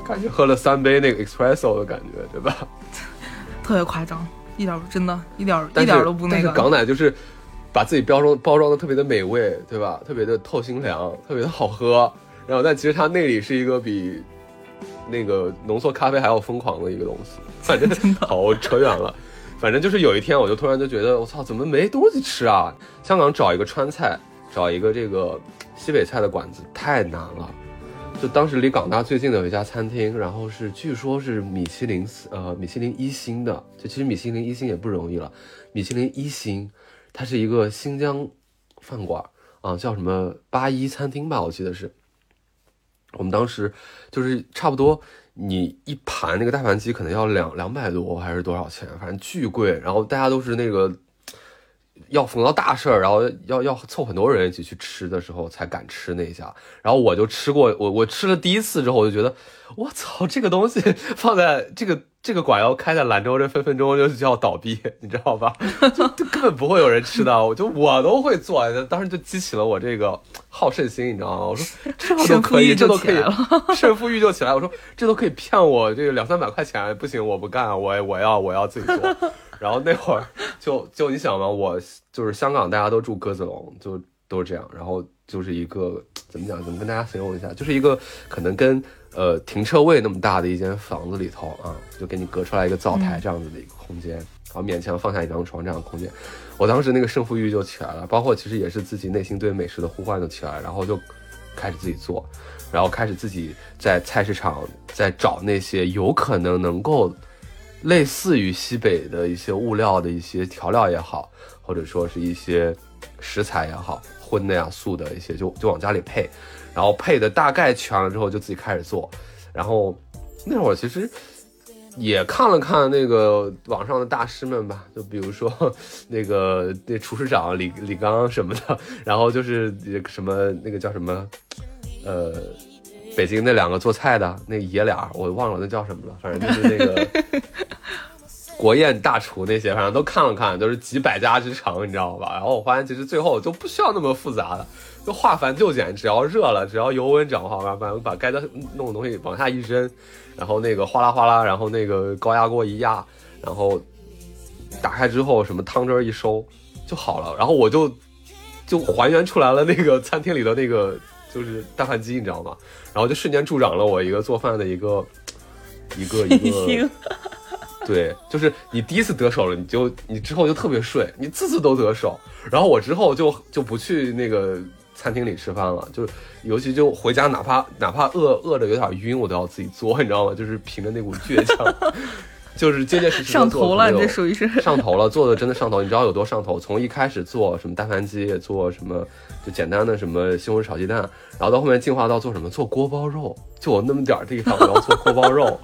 感觉喝了三杯那个 espresso 的感觉，对吧？特别夸张，一点真的，一点一点都不那个。但是港奶就是把自己包装包装的特别的美味，对吧？特别的透心凉，特别的好喝。然后，但其实它内里是一个比那个浓缩咖啡还要疯狂的一个东西。反正 好扯远了。反正就是有一天，我就突然就觉得，我操，怎么没东西吃啊？香港找一个川菜，找一个这个西北菜的馆子太难了。就当时离港大最近的有一家餐厅，然后是据说是米其林呃米其林一星的，就其实米其林一星也不容易了。米其林一星，它是一个新疆饭馆啊，叫什么八一餐厅吧，我记得是。我们当时就是差不多，你一盘那个大盘鸡可能要两两百多还是多少钱，反正巨贵。然后大家都是那个。要逢到大事儿，然后要要凑很多人一起去吃的时候才敢吃那一家。然后我就吃过，我我吃了第一次之后，我就觉得，我操，这个东西放在这个这个馆要开在兰州，这分分钟就就要倒闭，你知道吧？就 就根本不会有人吃的。我就我都会做，当时就激起了我这个好胜心，你知道吗？我说这都可以，这都可以，胜负欲就起来。我说这都可以骗我这个两三百块钱，不行，我不干，我我要我要自己做。然后那会儿就就你想嘛，我就是香港，大家都住鸽子笼，就都是这样。然后就是一个怎么讲？怎么跟大家形容一下？就是一个可能跟呃停车位那么大的一间房子里头啊，就给你隔出来一个灶台这样子的一个空间，然后勉强放下一张床这样的空间。我当时那个胜负欲就起来了，包括其实也是自己内心对美食的呼唤就起来，然后就开始自己做，然后开始自己在菜市场在找那些有可能能够。类似于西北的一些物料的一些调料也好，或者说是一些食材也好，荤的呀、素的一些，就就往家里配，然后配的大概全了之后，就自己开始做。然后那会儿其实也看了看那个网上的大师们吧，就比如说那个那厨师长李李刚什么的，然后就是什么那个叫什么，呃。北京那两个做菜的那爷俩，我忘了那叫什么了，反正就是那个国宴大厨那些，反正都看了看，都是几百家之长，你知道吧？然后我发现其实最后就不需要那么复杂的，就化繁就简，只要热了，只要油温掌握，把把该的弄的东西往下一扔，然后那个哗啦哗啦，然后那个高压锅一压，然后打开之后什么汤汁一收就好了，然后我就就还原出来了那个餐厅里的那个。就是大盘鸡，你知道吗？然后就瞬间助长了我一个做饭的一个一个一个，对，就是你第一次得手了，你就你之后就特别顺，你次次都得手。然后我之后就就不去那个餐厅里吃饭了，就尤其就回家，哪怕哪怕饿饿的有点晕，我都要自己做，你知道吗？就是凭着那股倔强。就是结结实实上头了，这属于是上头了，做的真的上头。你知道有多上头？从一开始做什么大盘鸡，做什么就简单的什么西红柿炒鸡蛋，然后到后面进化到做什么做锅包肉，就我那么点儿地方，我要做锅包肉，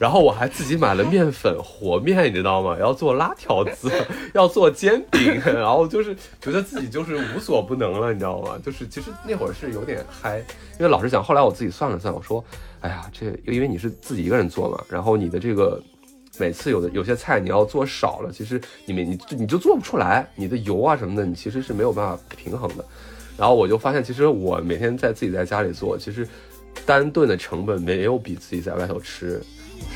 然后我还自己买了面粉和面，你知道吗？要做拉条子，要做煎饼，然后就是觉得自己就是无所不能了，你知道吗？就是其实那会儿是有点嗨，因为老实讲，后来我自己算了算，我说，哎呀，这因为你是自己一个人做嘛，然后你的这个。每次有的有些菜你要做少了，其实你们你你就做不出来，你的油啊什么的，你其实是没有办法平衡的。然后我就发现，其实我每天在自己在家里做，其实单顿的成本没有比自己在外头吃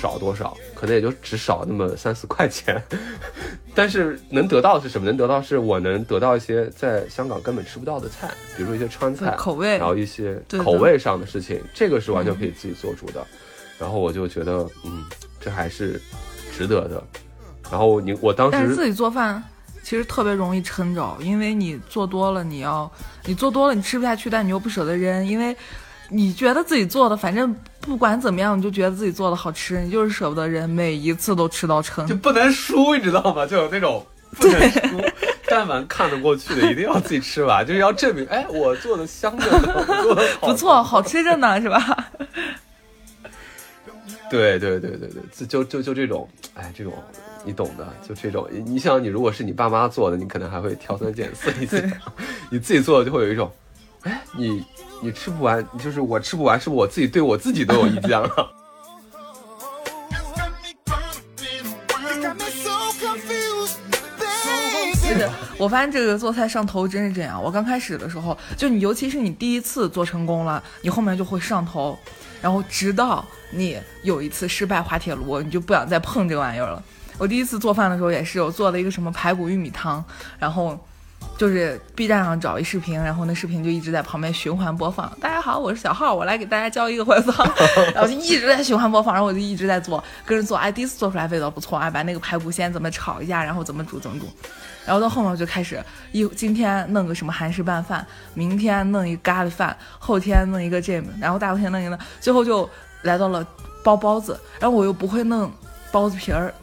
少多少，可能也就只少那么三四块钱。但是能得到的是什么？能得到是我能得到一些在香港根本吃不到的菜，比如说一些川菜口味，然后一些口味上的事情，这个是完全可以自己做主的。然后我就觉得，嗯，这还是。值得的，然后你我当时，但是自己做饭其实特别容易撑着，因为你做多了，你要你做多了你吃不下去，但你又不舍得扔，因为你觉得自己做的反正不管怎么样，你就觉得自己做的好吃，你就是舍不得扔，每一次都吃到撑，就不能输，你知道吗？就有那种不能输，但凡看得过去的，一定要自己吃完，就是要证明，哎，我做的香着呢，做的不错，好吃着呢，是吧？对对对对对，就就就这种，哎，这种你懂的，就这种。你想，你如果是你爸妈做的，你可能还会挑三拣四一些。你自己做的就会有一种，哎，你你吃不完，就是我吃不完，是不是我自己对我自己都有意见了？是我发现这个做菜上头真是这样。我刚开始的时候，就你尤其是你第一次做成功了，你后面就会上头。然后直到你有一次失败滑铁卢，你就不想再碰这个玩意儿了。我第一次做饭的时候也是，我做了一个什么排骨玉米汤，然后就是 B 站上找一视频，然后那视频就一直在旁边循环播放。大家好，我是小浩，我来给大家教一个回放，然后就一直在循环播放，然后我就一直在做，跟着做。哎，第一次做出来味道不错啊，把那个排骨先怎么炒一下，然后怎么煮怎么煮，然后到后面我就开始一今天弄个什么韩式拌饭，明天弄一个咖喱饭，后天弄一个这，然后大后天弄一个，最后就来到了包包子，然后我又不会弄包子皮儿。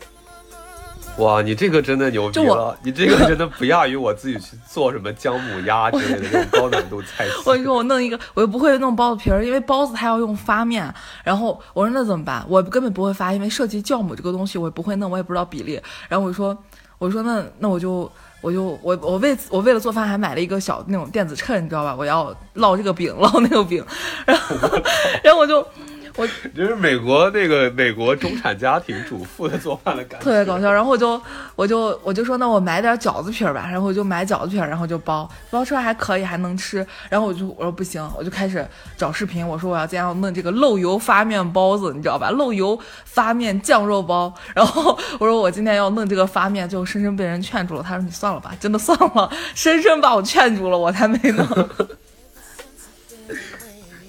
哇，你这个真的牛逼了！你这个真的不亚于我自己去做什么姜母鸭之类的这种高难度菜系。我跟你说，我弄一个，我又不会弄包子皮儿，因为包子它要用发面。然后我说那怎么办？我根本不会发，因为涉及酵母这个东西，我也不会弄，我也不知道比例。然后我就说，我说那那我就我就我我为我为了做饭还买了一个小那种电子秤，你知道吧？我要烙这个饼，烙那个饼。然后 然后我就。我 就是美国那个美国中产家庭主妇的做饭的感觉，特别搞笑。然后我就我就我就说，那我买点饺子皮儿吧。然后我就买饺子皮儿，然后就包，包出来还可以，还能吃。然后我就我说不行，我就开始找视频。我说我要今天要弄这个漏油发面包子，你知道吧？漏油发面酱肉包。然后我说我今天要弄这个发面，就深深被人劝住了。他说你算了吧，真的算了，深深把我劝住了，我才没弄。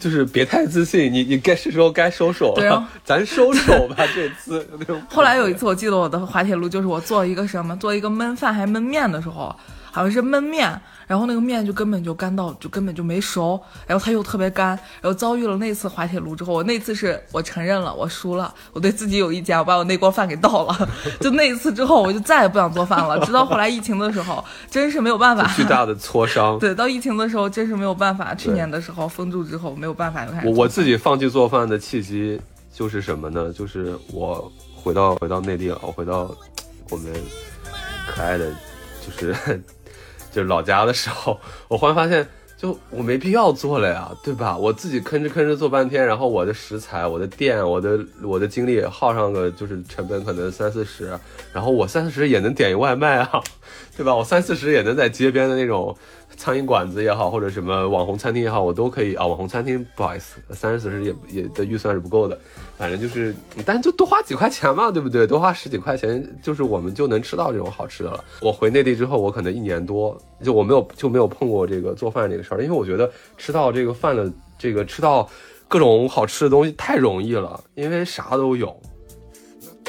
就是别太自信，你你该是时候该收手了，咱收手吧这次。后来有一次，我记得我的滑铁卢就是我做一个什么，做一个焖饭还焖面的时候。好像是焖面，然后那个面就根本就干到就根本就没熟，然后它又特别干，然后遭遇了那次滑铁卢之后，我那次是我承认了我输了，我对自己有意见，我把我那锅饭给倒了。就那一次之后，我就再也不想做饭了。直到后来疫情的时候，真是没有办法。巨大的挫伤。对，到疫情的时候真是没有办法。去年的时候封住之后没有办法。我我自己放弃做饭的契机就是什么呢？就是我回到回到内地了，我回到我们可爱的，就是。就是老家的时候，我忽然发现，就我没必要做了呀，对吧？我自己吭哧吭哧做半天，然后我的食材、我的店、我的我的精力耗上个，就是成本可能三四十，然后我三四十也能点一外卖啊，对吧？我三四十也能在街边的那种。苍蝇馆子也好，或者什么网红餐厅也好，我都可以啊。网红餐厅不好意思，三十四十也也的预算是不够的。反正就是，但就多花几块钱嘛，对不对？多花十几块钱，就是我们就能吃到这种好吃的了。我回内地之后，我可能一年多就我没有就没有碰过这个做饭这个事儿，因为我觉得吃到这个饭的这个吃到各种好吃的东西太容易了，因为啥都有，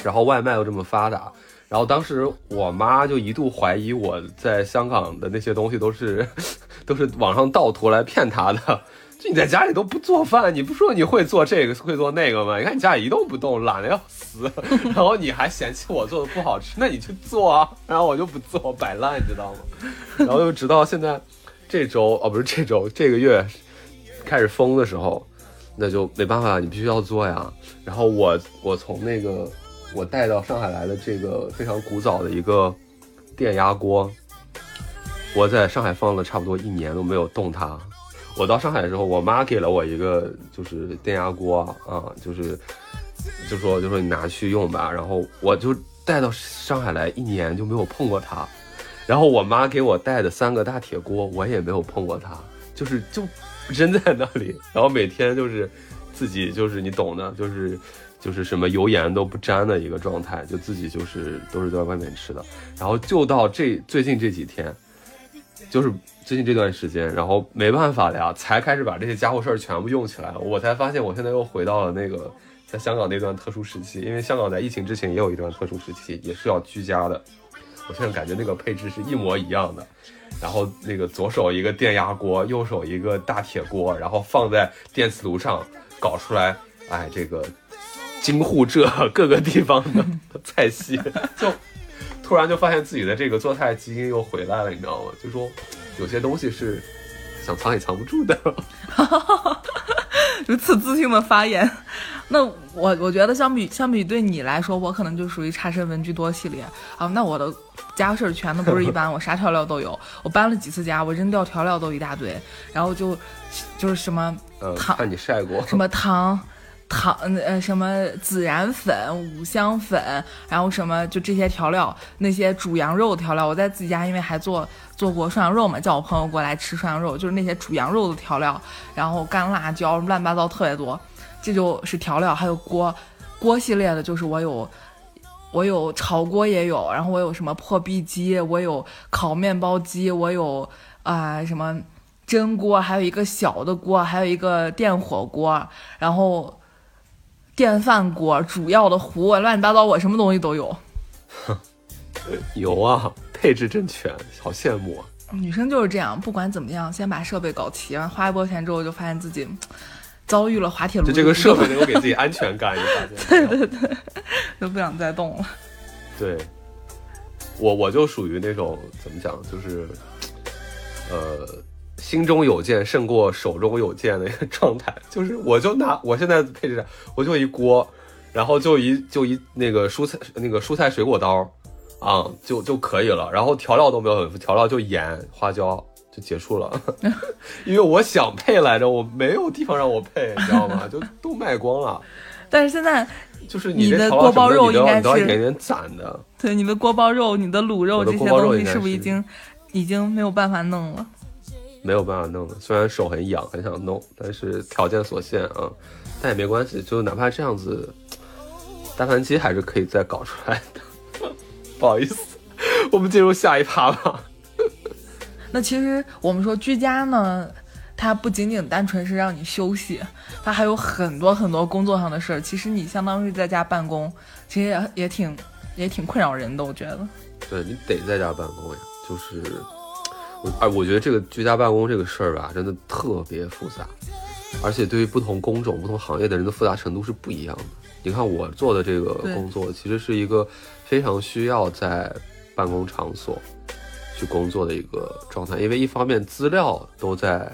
然后外卖又这么发达。然后当时我妈就一度怀疑我在香港的那些东西都是，都是网上盗图来骗她的。就你在家里都不做饭，你不说你会做这个会做那个吗？你看你家里一动不动，懒得要死，然后你还嫌弃我做的不好吃，那你去做啊。然后我就不做，摆烂，你知道吗？然后又直到现在，这周哦不是这周，这个月开始封的时候，那就没办法，你必须要做呀。然后我我从那个。我带到上海来的这个非常古早的一个电压锅，我在上海放了差不多一年都没有动它。我到上海的时候，我妈给了我一个就是电压锅啊，就是就说就说你拿去用吧。然后我就带到上海来一年就没有碰过它。然后我妈给我带的三个大铁锅，我也没有碰过它，就是就扔在那里。然后每天就是自己就是你懂的，就是。就是什么油盐都不沾的一个状态，就自己就是都是在外面吃的，然后就到这最近这几天，就是最近这段时间，然后没办法了呀，才开始把这些家伙事儿全部用起来，我才发现我现在又回到了那个在香港那段特殊时期，因为香港在疫情之前也有一段特殊时期，也是要居家的，我现在感觉那个配置是一模一样的，然后那个左手一个电压锅，右手一个大铁锅，然后放在电磁炉上搞出来，哎，这个。京沪浙各个地方的菜系，就突然就发现自己的这个做菜基因又回来了，你知道吗？就说有些东西是想藏也藏不住的。如此自信的发言，那我我觉得相比相比对你来说，我可能就属于差生文具多系列啊。那我的家事全都不是一般，我啥调料都有。我搬了几次家，我扔掉调料都一大堆，然后就就是什么糖，看你晒过什么糖。糖呃什么孜然粉、五香粉，然后什么就这些调料，那些煮羊肉的调料，我在自己家因为还做做过涮羊肉嘛，叫我朋友过来吃涮羊肉，就是那些煮羊肉的调料，然后干辣椒乱八糟特别多，这就是调料。还有锅锅系列的，就是我有我有炒锅也有，然后我有什么破壁机，我有烤面包机，我有啊、什么蒸锅，还有一个小的锅，还有一个电火锅，然后电饭锅、主要的壶，乱七八糟，我什么东西都有。有啊，配置真全，好羡慕啊！女生就是这样，不管怎么样，先把设备搞齐，完花一波钱之后，就发现自己遭遇了滑铁卢。就这个设备能够给自己安全感，你发现？对对对，就不想再动了。对，我我就属于那种怎么讲，就是呃，心中有剑胜过手中有剑的一个状态。就是我就拿我现在配置，我就一锅，然后就一就一那个蔬菜那个蔬菜水果刀啊，就就可以了。然后调料都没有很复，调料就盐、花椒就结束了。因为我想配来着，我没有地方让我配，你知道吗？就都卖光了。但是现在就是你的锅包肉应该是点点攒的。对你的锅包肉、你的卤肉这些东西，是是不是已经已经没有办法弄了？没有办法弄了，虽然手很痒，很想弄，但是条件所限啊，但也没关系，就哪怕这样子，大盘鸡还是可以再搞出来的。不好意思，我们进入下一趴吧。那其实我们说居家呢，它不仅仅单纯是让你休息，它还有很多很多工作上的事儿。其实你相当于在家办公，其实也也挺也挺困扰人的，我觉得。对你得在家办公呀，就是我啊，我觉得这个居家办公这个事儿吧，真的特别复杂，而且对于不同工种、不同行业的人的复杂程度是不一样的。你看我做的这个工作，其实是一个非常需要在办公场所去工作的一个状态，因为一方面资料都在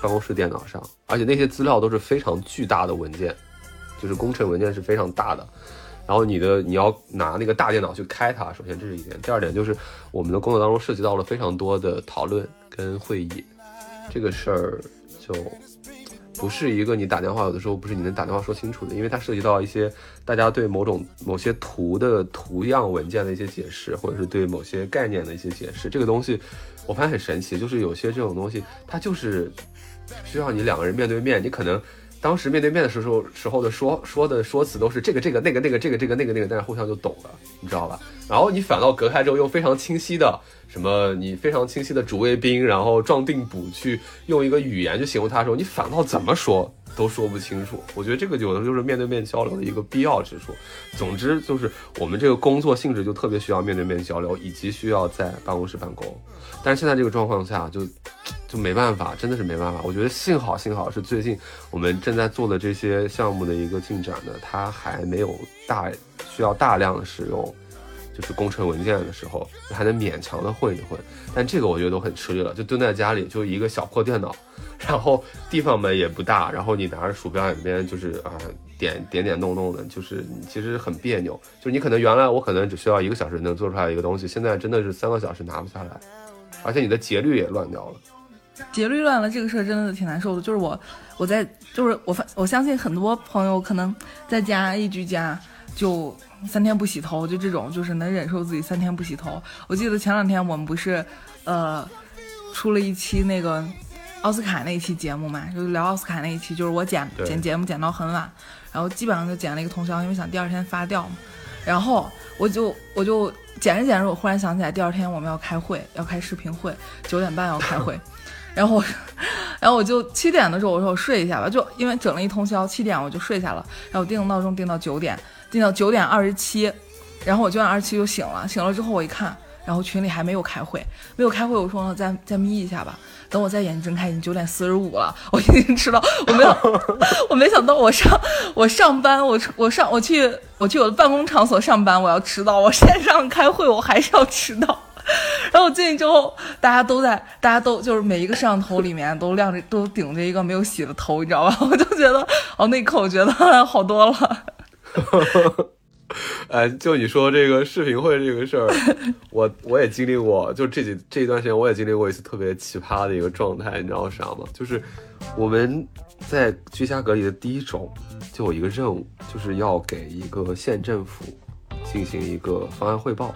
办公室电脑上，而且那些资料都是非常巨大的文件，就是工程文件是非常大的。然后你的你要拿那个大电脑去开它，首先这是一点。第二点就是我们的工作当中涉及到了非常多的讨论跟会议，这个事儿就不是一个你打电话有的时候不是你能打电话说清楚的，因为它涉及到一些大家对某种某些图的图样文件的一些解释，或者是对某些概念的一些解释。这个东西我发现很神奇，就是有些这种东西它就是需要你两个人面对面，你可能。当时面对面的时候，时候的说说的说辞都是这个这个那个那个这个这个那个那个，但是互相就懂了，你知道吧？然后你反倒隔开之后，用非常清晰的什么，你非常清晰的主谓宾，然后状定补去用一个语言去形容它的时候，你反倒怎么说都说不清楚。我觉得这个有的就是面对面交流的一个必要之处。总之就是我们这个工作性质就特别需要面对面交流，以及需要在办公室办公。但是现在这个状况下就。就没办法，真的是没办法。我觉得幸好，幸好是最近我们正在做的这些项目的一个进展呢，它还没有大需要大量的使用，就是工程文件的时候，还能勉强的混一混。但这个我觉得都很吃力了，就蹲在家里就一个小破电脑，然后地方嘛也不大，然后你拿着鼠标里边就是啊点点点弄弄的，就是其实很别扭。就是你可能原来我可能只需要一个小时能做出来一个东西，现在真的是三个小时拿不下来，而且你的节律也乱掉了。节律乱了，这个事儿真的挺难受的。就是我，我在，就是我发，我相信很多朋友可能在家一居家就三天不洗头，就这种，就是能忍受自己三天不洗头。我记得前两天我们不是，呃，出了一期那个奥斯卡那一期节目嘛，就是聊奥斯卡那一期，就是我剪剪节目剪到很晚，然后基本上就剪了一个通宵，因为想第二天发掉嘛。然后我就我就剪着剪着，我忽然想起来，第二天我们要开会，要开视频会，九点半要开会。然后我，然后我就七点的时候，我说我睡一下吧，就因为整了一通宵，七点我就睡下了。然后我定的闹钟定到九点，定到九点二十七，然后我九点二十七就醒了。醒了之后我一看，然后群里还没有开会，没有开会，我说呢再再眯一下吧。等我再眼睛睁开，已经九点四十五了，我已经迟到。我没有，我没想到我上我上班，我我上我去我去我的办公场所上班，我要迟到。我线上开会，我还是要迟到。然后我进去之后，大家都在，大家都就是每一个摄像头里面都亮着，都顶着一个没有洗的头，你知道吧？我就觉得，哦，那一刻我觉得好多了。哎，就你说这个视频会这个事儿，我我也经历过，就这几这一段时间我也经历过一次特别奇葩的一个状态，你知道啥吗？就是我们在居家隔离的第一周就有一个任务，就是要给一个县政府进行一个方案汇报。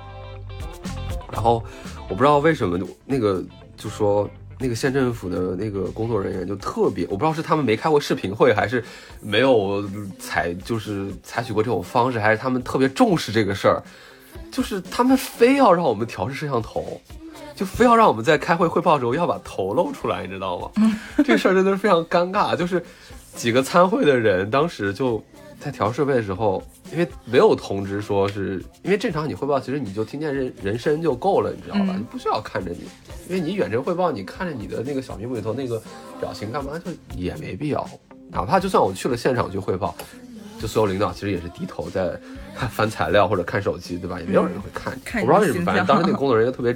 然后我不知道为什么那个就说那个县政府的那个工作人员就特别，我不知道是他们没开过视频会，还是没有采就是采取过这种方式，还是他们特别重视这个事儿，就是他们非要让我们调试摄像头，就非要让我们在开会汇报的时候要把头露出来，你知道吗？这事儿真的是非常尴尬，就是几个参会的人当时就在调设备的时候。因为没有通知说是因为正常你汇报，其实你就听见人人声就够了，你知道吧？你不需要看着你，因为你远程汇报，你看着你的那个小屏幕里头那个表情干嘛，就也没必要。哪怕就算我去了现场去汇报，就所有领导其实也是低头在 翻材料或者看手机，对吧？也没有人会看。我不知道为什么，反正当时那个工作人员特别。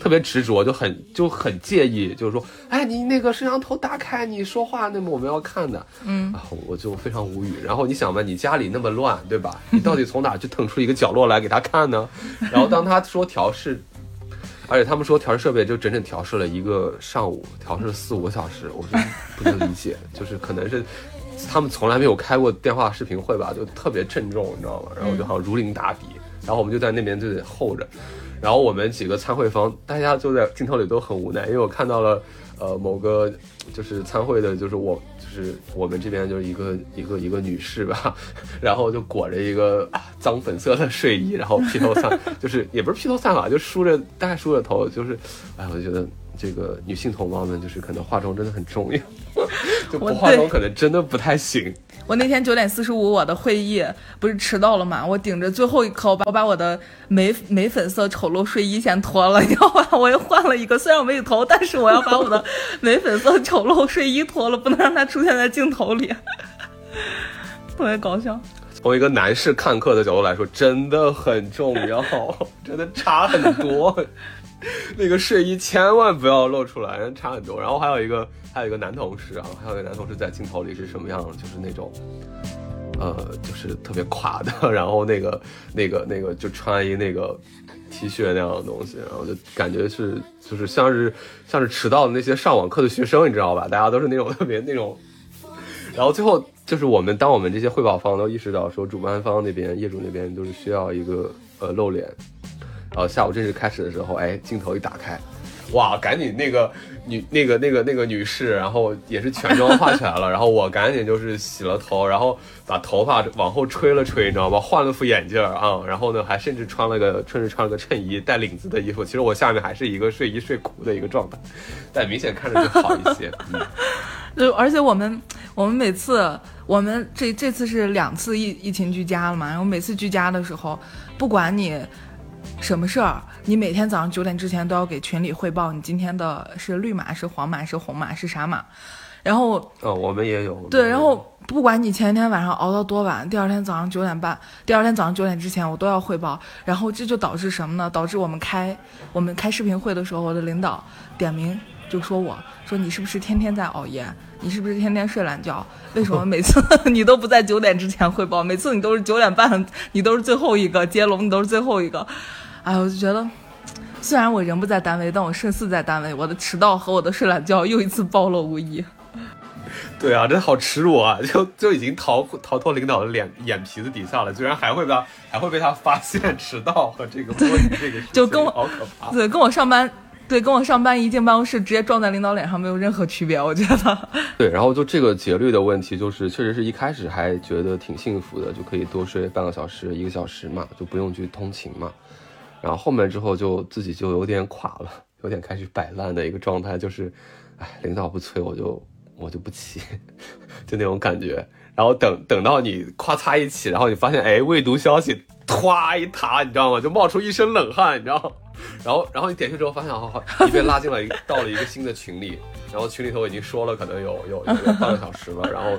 特别执着，就很就很介意，就是说，哎，你那个摄像头打开，你说话那么我们要看的，嗯，然后我就非常无语。然后你想吧，你家里那么乱，对吧？你到底从哪去腾出一个角落来给他看呢？然后当他说调试，而且他们说调试设备就整整调试了一个上午，调试四五个小时，我就不能理解，就是可能是他们从来没有开过电话视频会吧，就特别郑重，你知道吗？然后就好像如临大敌，然后我们就在那边就得候着。然后我们几个参会方，大家就在镜头里都很无奈，因为我看到了，呃，某个就是参会的，就是我，就是我们这边就是一个 一个一个女士吧，然后就裹着一个脏粉色的睡衣，然后披头散，就是也不是披头散发，就梳着大概梳着头，就是，哎，我觉得这个女性同胞们就是可能化妆真的很重要，就不化妆可能真的不太行。我那天九点四十五，我的会议不是迟到了嘛？我顶着最后一刻，我把我把我的玫玫粉色丑陋睡衣先脱了，你知道吧？我又换了一个，虽然我没有头，但是我要把我的玫粉色丑陋睡衣脱了，不能让它出现在镜头里，特别搞笑。从一个男士看客的角度来说，真的很重要，真的差很多。那个睡衣千万不要露出来，差很多。然后还有一个。还有一个男同事，然后还有一个男同事在镜头里是什么样？就是那种，呃，就是特别垮的，然后那个、那个、那个就穿一那个 T 恤那样的东西，然后就感觉是就是像是像是迟到的那些上网课的学生，你知道吧？大家都是那种特别那种，然后最后就是我们当我们这些汇报方都意识到说主办方那边业主那边都是需要一个呃露脸，然后下午正式开始的时候，哎，镜头一打开。哇，赶紧那个女那个那个那个女士，然后也是全妆化起来了，然后我赶紧就是洗了头，然后把头发往后吹了吹，你知道吗？换了副眼镜啊，然后呢还甚至穿了个甚至穿了个衬衣带领子的衣服，其实我下面还是一个睡衣睡裤的一个状态，但明显看着就好一些。嗯 就而且我们我们每次我们这这次是两次疫疫情居家了嘛，然后每次居家的时候，不管你。什么事儿？你每天早上九点之前都要给群里汇报，你今天的是绿码、是黄码、是红码、是啥码？然后，呃，我们也有。对，然后不管你前一天晚上熬到多晚，第二天早上九点半，第二天早上九点之前我都要汇报。然后这就导致什么呢？导致我们开我们开视频会的时候，我的领导点名就说我说你是不是天天在熬夜？你是不是天天睡懒觉？为什么每次 你都不在九点之前汇报？每次你都是九点半，你都是最后一个接龙，你都是最后一个。哎，我就觉得，虽然我人不在单位，但我身似在单位。我的迟到和我的睡懒觉又一次暴露无遗。对啊，这好耻辱啊！就就已经逃逃脱领导的脸眼皮子底下了，居然还会被他还会被他发现迟到和这个这个，就跟我好可怕。对，跟我上班，对，跟我上班一进办公室直接撞在领导脸上没有任何区别，我觉得。对，然后就这个节律的问题，就是确实是一开始还觉得挺幸福的，就可以多睡半个小时、一个小时嘛，就不用去通勤嘛。然后后面之后就自己就有点垮了，有点开始摆烂的一个状态，就是，哎，领导不催我就我就不起，就那种感觉。然后等等到你咔嚓一起，然后你发现哎未读消息，唰一沓，你知道吗？就冒出一身冷汗，你知道。然后然后你点去之后发现，好好，你被拉进了一到了一个新的群里，然后群里头已经说了可能有有有半个小时了，然后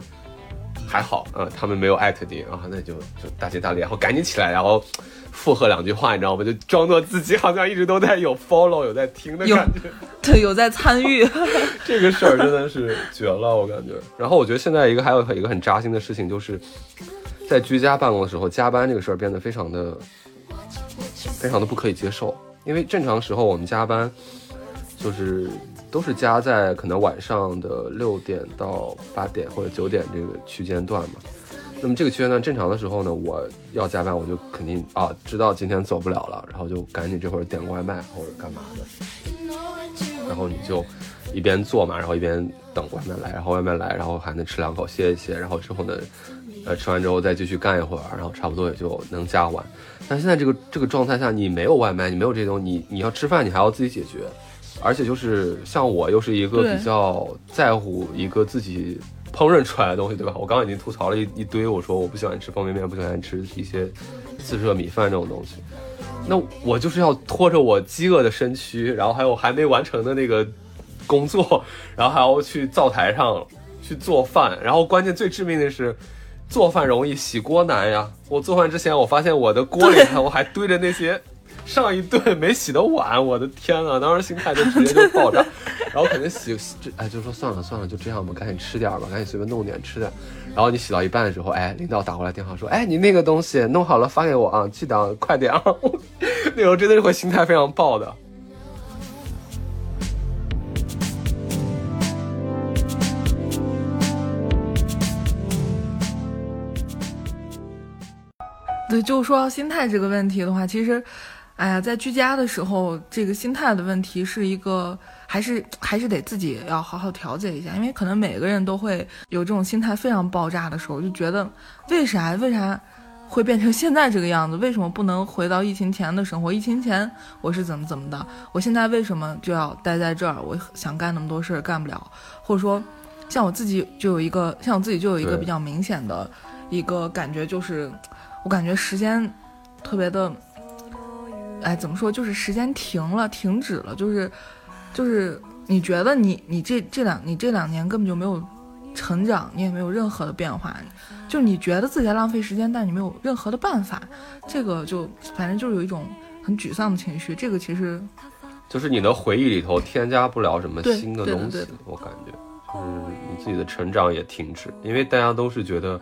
还好，嗯，他们没有艾特你，然后那就就大吉大利，然后赶紧起来，然后。附和两句话，你知道吗？就装作自己好像一直都在有 follow 有在听的感觉，对，有在参与。这个事儿真的是绝了，我感觉。然后我觉得现在一个还有一个很扎心的事情，就是在居家办公的时候加班这个事儿变得非常的非常的不可以接受。因为正常时候我们加班就是都是加在可能晚上的六点到八点或者九点这个区间段嘛。那么这个区间段正常的时候呢，我要加班，我就肯定啊知道今天走不了了，然后就赶紧这会儿点个外卖或者干嘛的，然后你就一边做嘛，然后一边等外卖来，然后外卖来，然后还能吃两口歇一歇，然后之后呢，呃，吃完之后再继续干一会儿，然后差不多也就能加完。但现在这个这个状态下，你没有外卖，你没有这些东西，你你要吃饭，你还要自己解决，而且就是像我又是一个比较在乎一个自己烹饪出来的东西，对吧？我刚刚已经吐槽了一一堆，我说我不喜欢吃方便面，不喜欢吃一些自热米饭这种东西。那我就是要拖着我饥饿的身躯，然后还有还没完成的那个工作，然后还要去灶台上去做饭，然后关键最致命的是，做饭容易洗锅难呀。我做饭之前，我发现我的锅里头我还堆着那些上一顿没洗的碗，我的天呐，当时心态就直接就爆炸。然后肯定洗，哎，就说算了算了，就这样吧，赶紧吃点吧，赶紧随便弄点吃点。然后你洗到一半的时候，哎，领导打过来电话说，哎，你那个东西弄好了发给我啊，记得啊快点啊。那时候真的是会心态非常爆的。对，就说到心态这个问题的话，其实，哎呀，在居家的时候，这个心态的问题是一个。还是还是得自己要好好调节一下，因为可能每个人都会有这种心态非常爆炸的时候，就觉得为啥为啥会变成现在这个样子？为什么不能回到疫情前的生活？疫情前我是怎么怎么的？我现在为什么就要待在这儿？我想干那么多事儿干不了，或者说，像我自己就有一个像我自己就有一个比较明显的一个感觉，就是我感觉时间特别的，哎，怎么说？就是时间停了，停止了，就是。就是你觉得你你这这两你这两年根本就没有成长，你也没有任何的变化，就是你觉得自己在浪费时间，但你没有任何的办法，这个就反正就是有一种很沮丧的情绪。这个其实就是你的回忆里头添加不了什么新的东西，我感觉就是你自己的成长也停止，因为大家都是觉得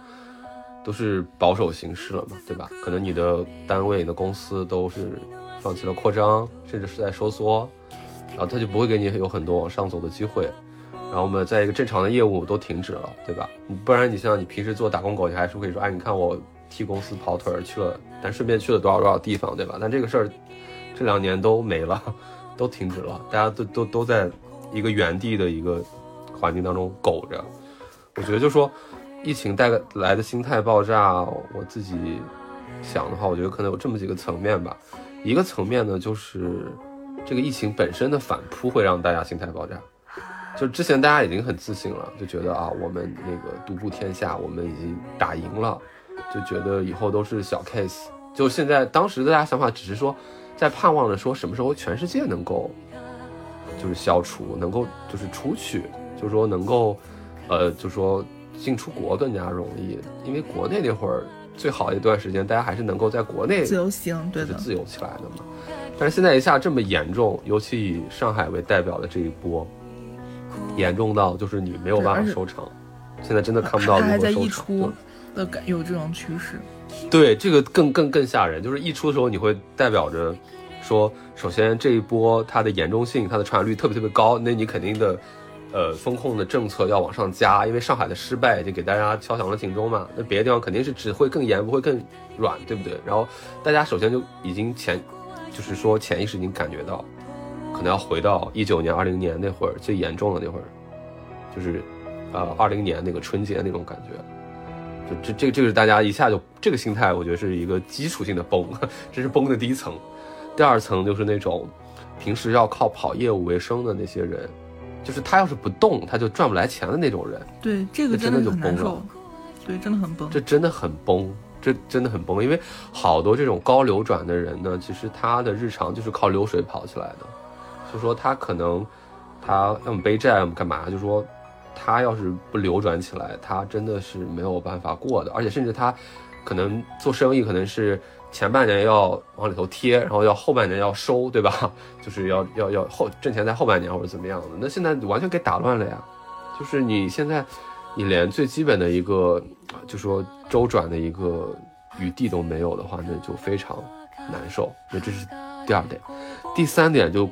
都是保守形式了嘛，对吧？可能你的单位、你的公司都是放弃了扩张，甚至是在收缩。然后他就不会给你有很多往上走的机会，然后我们在一个正常的业务都停止了，对吧？不然你像你平时做打工狗，你还是可以说，哎，你看我替公司跑腿去了，但顺便去了多少多少地方，对吧？但这个事儿这两年都没了，都停止了，大家都都都在一个原地的一个环境当中苟着。我觉得就说疫情带来的心态爆炸，我自己想的话，我觉得可能有这么几个层面吧。一个层面呢，就是。这个疫情本身的反扑会让大家心态爆炸，就之前大家已经很自信了，就觉得啊，我们那个独步天下，我们已经打赢了，就觉得以后都是小 case。就现在当时大家想法只是说，在盼望着说什么时候全世界能够就是消除，能够就是出去，就说能够，呃，就说进出国更加容易，因为国内那会儿最好的一段时间，大家还是能够在国内自由行，对的，自由起来的嘛。但是现在一下这么严重，尤其以上海为代表的这一波，严重到就是你没有办法收场。现在真的看不到如何收场的感有这种趋势。对，这个更更更吓人，就是溢出的时候你会代表着说，首先这一波它的严重性、它的传染率特别特别高，那你肯定的，呃，风控的政策要往上加，因为上海的失败已经给大家敲响了警钟嘛。那别的地方肯定是只会更严，不会更软，对不对？然后大家首先就已经潜。就是说，潜意识已经感觉到，可能要回到一九年、二零年那会儿最严重的那会儿，就是，呃，二零年那个春节那种感觉，就这这这个是大家一下就这个心态，我觉得是一个基础性的崩，这是崩的第一层。第二层就是那种平时要靠跑业务为生的那些人，就是他要是不动，他就赚不来钱的那种人。对，这个真的就崩了。对，真的很崩。这真的很崩。这真的很崩，因为好多这种高流转的人呢，其实他的日常就是靠流水跑起来的，就说他可能他要么背债，要么干嘛，就说他要是不流转起来，他真的是没有办法过的，而且甚至他可能做生意，可能是前半年要往里头贴，然后要后半年要收，对吧？就是要要要后挣钱在后半年或者怎么样的，那现在完全给打乱了呀，就是你现在。你连最基本的一个，就说周转的一个余地都没有的话，那就非常难受。那这是第二点，第三点就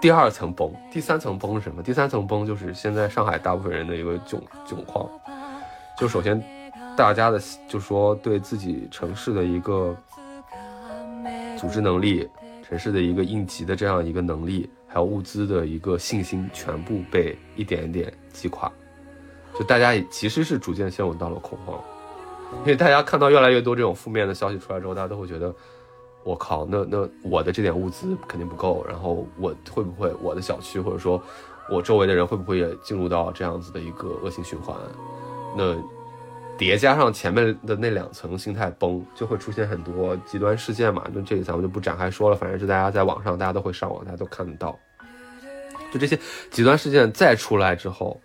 第二层崩，第三层崩什么？第三层崩就是现在上海大部分人的一个窘窘况。就首先，大家的就说对自己城市的一个组织能力，城市的一个应急的这样一个能力，还有物资的一个信心全部被一点一点击垮，就大家其实是逐渐陷入到了恐慌，因为大家看到越来越多这种负面的消息出来之后，大家都会觉得，我靠，那那我的这点物资肯定不够，然后我会不会我的小区或者说我周围的人会不会也进入到这样子的一个恶性循环？那。叠加上前面的那两层心态崩，就会出现很多极端事件嘛。就这个咱们就不展开说了，反正是大家在网上，大家都会上网，大家都看得到。就这些极端事件再出来之后，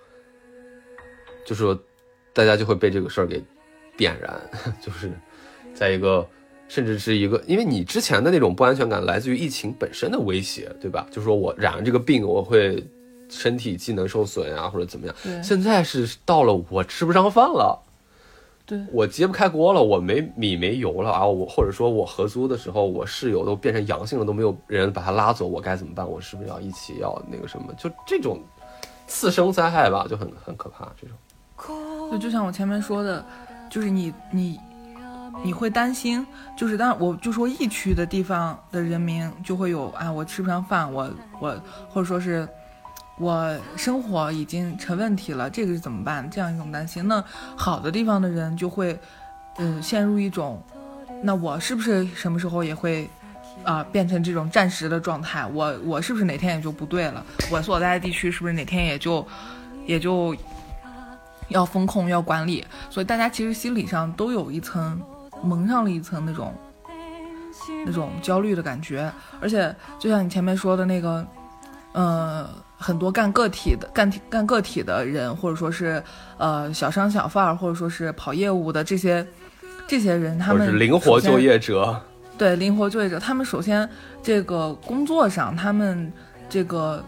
就是说大家就会被这个事儿给点燃，就是在一个甚至是一个，因为你之前的那种不安全感来自于疫情本身的威胁，对吧？就是说我染了这个病，我会身体机能受损啊，或者怎么样。现在是到了我吃不上饭了。对我揭不开锅了，我没米没油了啊！我或者说我合租的时候，我室友都变成阳性了，都没有人把他拉走，我该怎么办？我是不是要一起要那个什么？就这种次生灾害吧，就很很可怕。这种，就就像我前面说的，就是你你你会担心，就是当然我就说疫区的地方的人民就会有啊，我吃不上饭，我我或者说是。我生活已经成问题了，这个是怎么办？这样一种担心。那好的地方的人就会，嗯，陷入一种，那我是不是什么时候也会，啊，变成这种暂时的状态？我我是不是哪天也就不对了？我所在的地区是不是哪天也就，也就要风控要管理？所以大家其实心理上都有一层蒙上了一层那种，那种焦虑的感觉。而且就像你前面说的那个，呃。很多干个体的干干个体的人，或者说是呃小商小贩，或者说是跑业务的这些这些人，他们灵活就业者，对灵活就业者，他们首先这个工作上，他们这个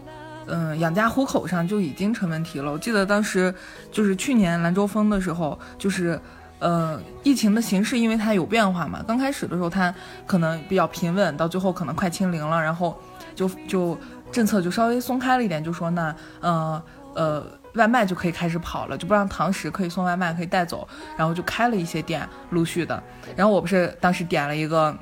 嗯养家糊口上就已经成问题了。我记得当时就是去年兰州封的时候，就是呃疫情的形势，因为它有变化嘛，刚开始的时候它可能比较平稳，到最后可能快清零了，然后就就。政策就稍微松开了一点，就说那，呃呃，外卖就可以开始跑了，就不让堂食可以送外卖，可以带走，然后就开了一些店，陆续的。然后我不是当时点了一个。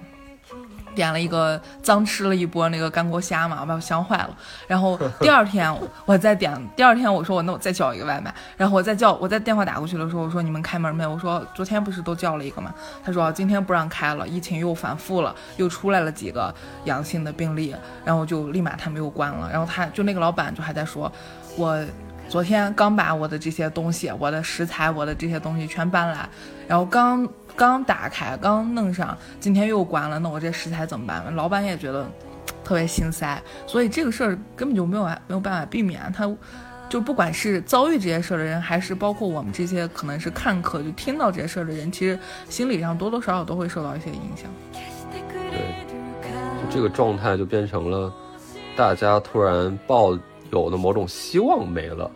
点了一个脏吃了一波那个干锅虾嘛，把我香坏了。然后第二天我再点，第二天我说我那我再叫一个外卖。然后我再叫，我在电话打过去的时候，我说你们开门没？我说昨天不是都叫了一个吗？他说今天不让开了，疫情又反复了，又出来了几个阳性的病例，然后就立马他们又关了。然后他就那个老板就还在说，我昨天刚把我的这些东西，我的食材，我的这些东西全搬来，然后刚。刚打开，刚弄上，今天又关了，那我这食材怎么办？老板也觉得特别心塞，所以这个事儿根本就没有没有办法避免。他就不管是遭遇这些事儿的人，还是包括我们这些可能是看客，就听到这些事儿的人，其实心理上多多少少都会受到一些影响。对，就这个状态就变成了大家突然抱有的某种希望没了。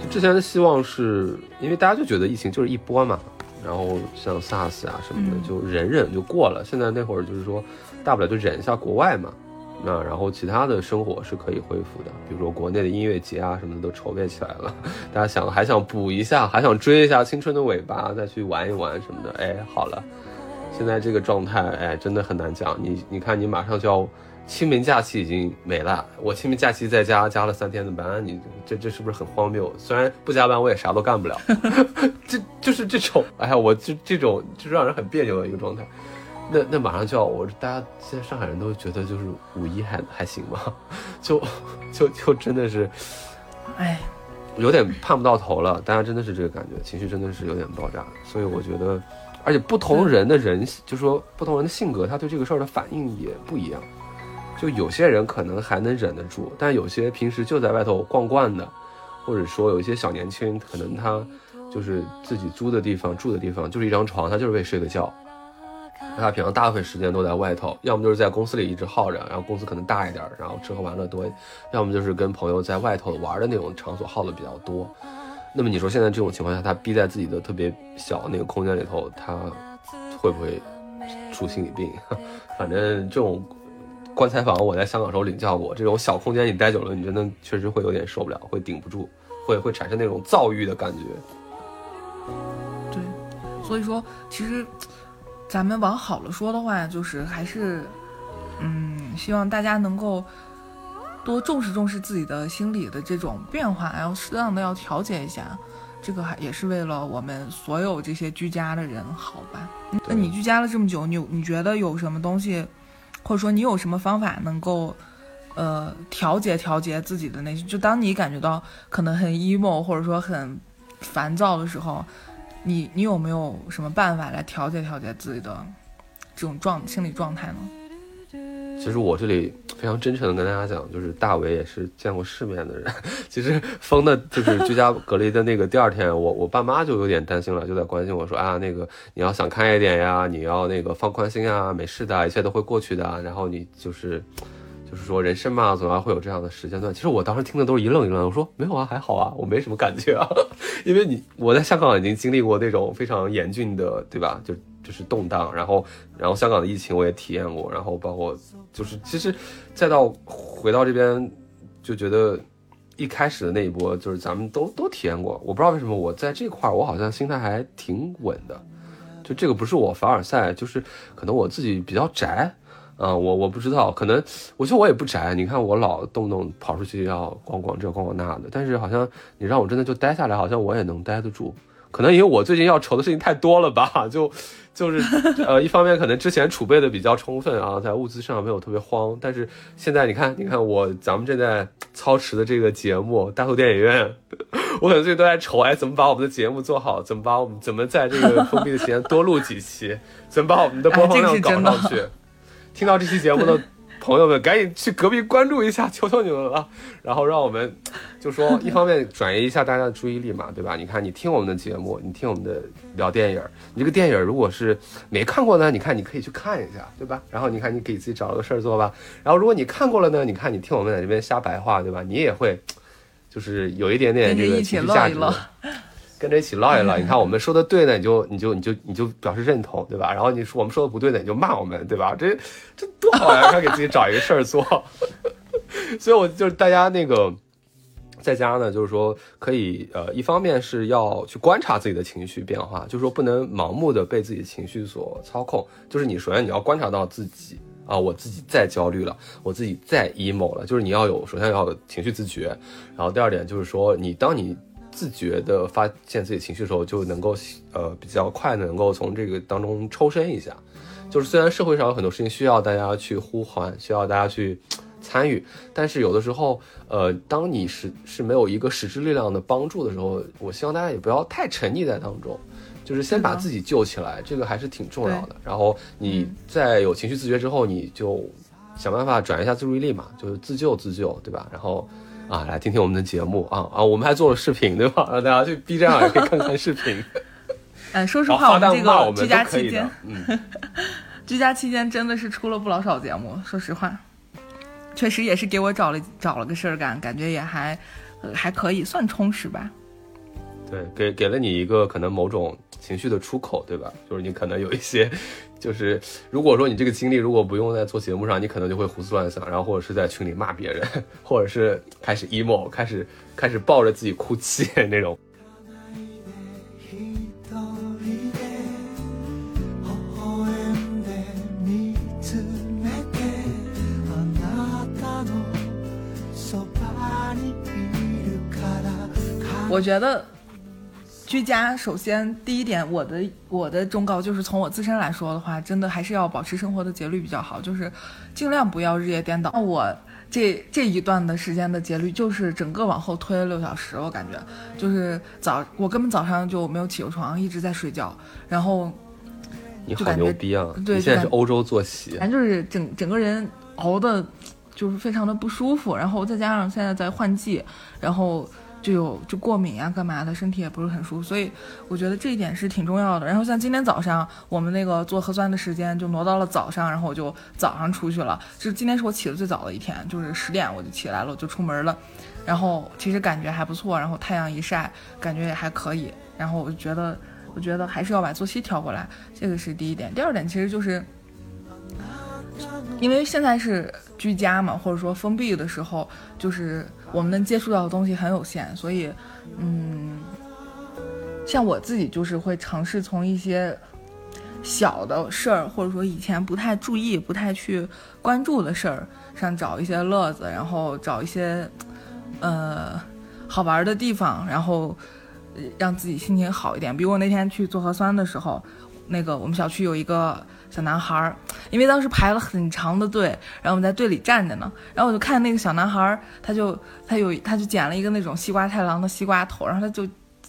就之前的希望是因为大家就觉得疫情就是一波嘛。然后像 SARS 啊什么的，就忍忍就过了。现在那会儿就是说，大不了就忍一下国外嘛。那然后其他的生活是可以恢复的，比如说国内的音乐节啊什么的都筹备起来了。大家想还想补一下，还想追一下青春的尾巴，再去玩一玩什么的。哎，好了，现在这个状态，哎，真的很难讲。你你看，你马上就要。清明假期已经没了，我清明假期在家加了三天的班，你这这是不是很荒谬？虽然不加班，我也啥都干不了，这就是这种，哎呀，我就这种就让人很别扭的一个状态。那那马上就要我，大家现在上海人都觉得就是五一还还行吧？就就就真的是，哎，有点盼不到头了。大家真的是这个感觉，情绪真的是有点爆炸。所以我觉得，而且不同人的人，就说不同人的性格，他对这个事儿的反应也不一样。就有些人可能还能忍得住，但有些平时就在外头逛惯的，或者说有一些小年轻，可能他就是自己租的地方、住的地方就是一张床，他就是为睡个觉。他平常大部分时间都在外头，要么就是在公司里一直耗着，然后公司可能大一点，然后吃喝玩乐多；要么就是跟朋友在外头玩的那种场所耗的比较多。那么你说现在这种情况下，他逼在自己的特别小那个空间里头，他会不会出心理病？反正这种。棺材房，我在香港时候领教过，这种小空间你待久了，你真的确实会有点受不了，会顶不住，会会产生那种躁郁的感觉。对，所以说其实咱们往好了说的话，就是还是，嗯，希望大家能够多重视重视自己的心理的这种变化，然后适当的要调节一下，这个还也是为了我们所有这些居家的人好吧？那你居家了这么久，你你觉得有什么东西，或者说你有什么方法能够，呃，调节调节自己的内心？就当你感觉到可能很 emo 或者说很烦躁的时候，你你有没有什么办法来调节调节自己的这种状心理状态呢？其实我这里非常真诚的跟大家讲，就是大伟也是见过世面的人。其实封的就是居家隔离的那个第二天，我我爸妈就有点担心了，就在关心我说啊，那个你要想开一点呀，你要那个放宽心啊，没事的，一切都会过去的。然后你就是就是说人生嘛，总要会有这样的时间段。其实我当时听的都是一愣一愣，我说没有啊，还好啊，我没什么感觉啊，因为你我在香港已经经历过那种非常严峻的，对吧？就。就是动荡，然后，然后香港的疫情我也体验过，然后包括就是其实再到回到这边，就觉得一开始的那一波就是咱们都都体验过。我不知道为什么我在这块我好像心态还挺稳的，就这个不是我凡尔赛，就是可能我自己比较宅啊，我我不知道，可能我觉得我也不宅。你看我老动不动跑出去要逛逛这逛逛那的，但是好像你让我真的就待下来，好像我也能待得住。可能因为我最近要愁的事情太多了吧，就。就是 呃，一方面可能之前储备的比较充分啊，在物资上没有特别慌，但是现在你看，你看我咱们正在操持的这个节目《大头电影院》，我可能最近都在愁，哎，怎么把我们的节目做好？怎么把我们怎么在这个封闭的时间多录几期？怎么把我们的播放量搞上去？听到这期节目的。朋友们，赶紧去隔壁关注一下，求求你们了。然后让我们就说，一方面转移一下大家的注意力嘛，对吧？你看，你听我们的节目，你听我们的聊电影，你这个电影如果是没看过呢，你看你可以去看一下，对吧？然后你看你给自己找了个事儿做吧。然后如果你看过了呢，你看你听我们在这边瞎白话，对吧？你也会就是有一点点这个情绪价值。跟着一起唠一唠，你看我们说的对呢，你就你就你就你就表示认同，对吧？然后你说我们说的不对呢，你就骂我们，对吧？这这多好呀！他给自己找一个事儿做，所以我就是大家那个在家呢，就是说可以呃，一方面是要去观察自己的情绪变化，就是说不能盲目的被自己的情绪所操控。就是你首先你要观察到自己啊，我自己再焦虑了，我自己再 emo 了，就是你要有首先要有情绪自觉。然后第二点就是说，你当你自觉的发现自己情绪的时候，就能够呃比较快的能够从这个当中抽身一下。就是虽然社会上有很多事情需要大家去呼唤，需要大家去参与，但是有的时候，呃，当你是是没有一个实质力量的帮助的时候，我希望大家也不要太沉溺在当中，就是先把自己救起来，这个还是挺重要的。然后你在有情绪自觉之后，你就想办法转移一下注意力嘛，就是自救自救，对吧？然后。啊，来听听我们的节目啊啊！我们还做了视频，对吧？让 大家去 B 站上也可以看看视频。哎，说实话，我们这个居家期间，嗯，居家期间真的是出了不老少节目。说实话，确实也是给我找了找了个事儿干，感觉也还还可以，算充实吧。对，给给了你一个可能某种情绪的出口，对吧？就是你可能有一些。就是如果说你这个精力如果不用在做节目上，你可能就会胡思乱想，然后或者是在群里骂别人，或者是开始 emo，开始开始抱着自己哭泣那种。我觉得。居家，首先第一点，我的我的忠告就是从我自身来说的话，真的还是要保持生活的节律比较好，就是尽量不要日夜颠倒。那我这这一段的时间的节律就是整个往后推了六小时，我感觉就是早我根本早上就没有起过床，一直在睡觉，然后你好牛逼啊！对，现在是欧洲作息，反正就是整整个人熬的，就是非常的不舒服，然后再加上现在在换季，然后。就有就过敏呀，干嘛的，身体也不是很舒服，所以我觉得这一点是挺重要的。然后像今天早上我们那个做核酸的时间就挪到了早上，然后我就早上出去了。就今天是我起的最早的一天，就是十点我就起来了，我就出门了。然后其实感觉还不错，然后太阳一晒，感觉也还可以。然后我就觉得，我觉得还是要把作息调过来，这个是第一点。第二点其实就是，因为现在是居家嘛，或者说封闭的时候，就是。我们能接触到的东西很有限，所以，嗯，像我自己就是会尝试从一些小的事儿，或者说以前不太注意、不太去关注的事儿上找一些乐子，然后找一些呃好玩的地方，然后让自己心情好一点。比如我那天去做核酸的时候，那个我们小区有一个小男孩儿，因为当时排了很长的队，然后我们在队里站着呢，然后我就看那个小男孩儿，他就他有他就剪了一个那种西瓜太郎的西瓜头，然后他就。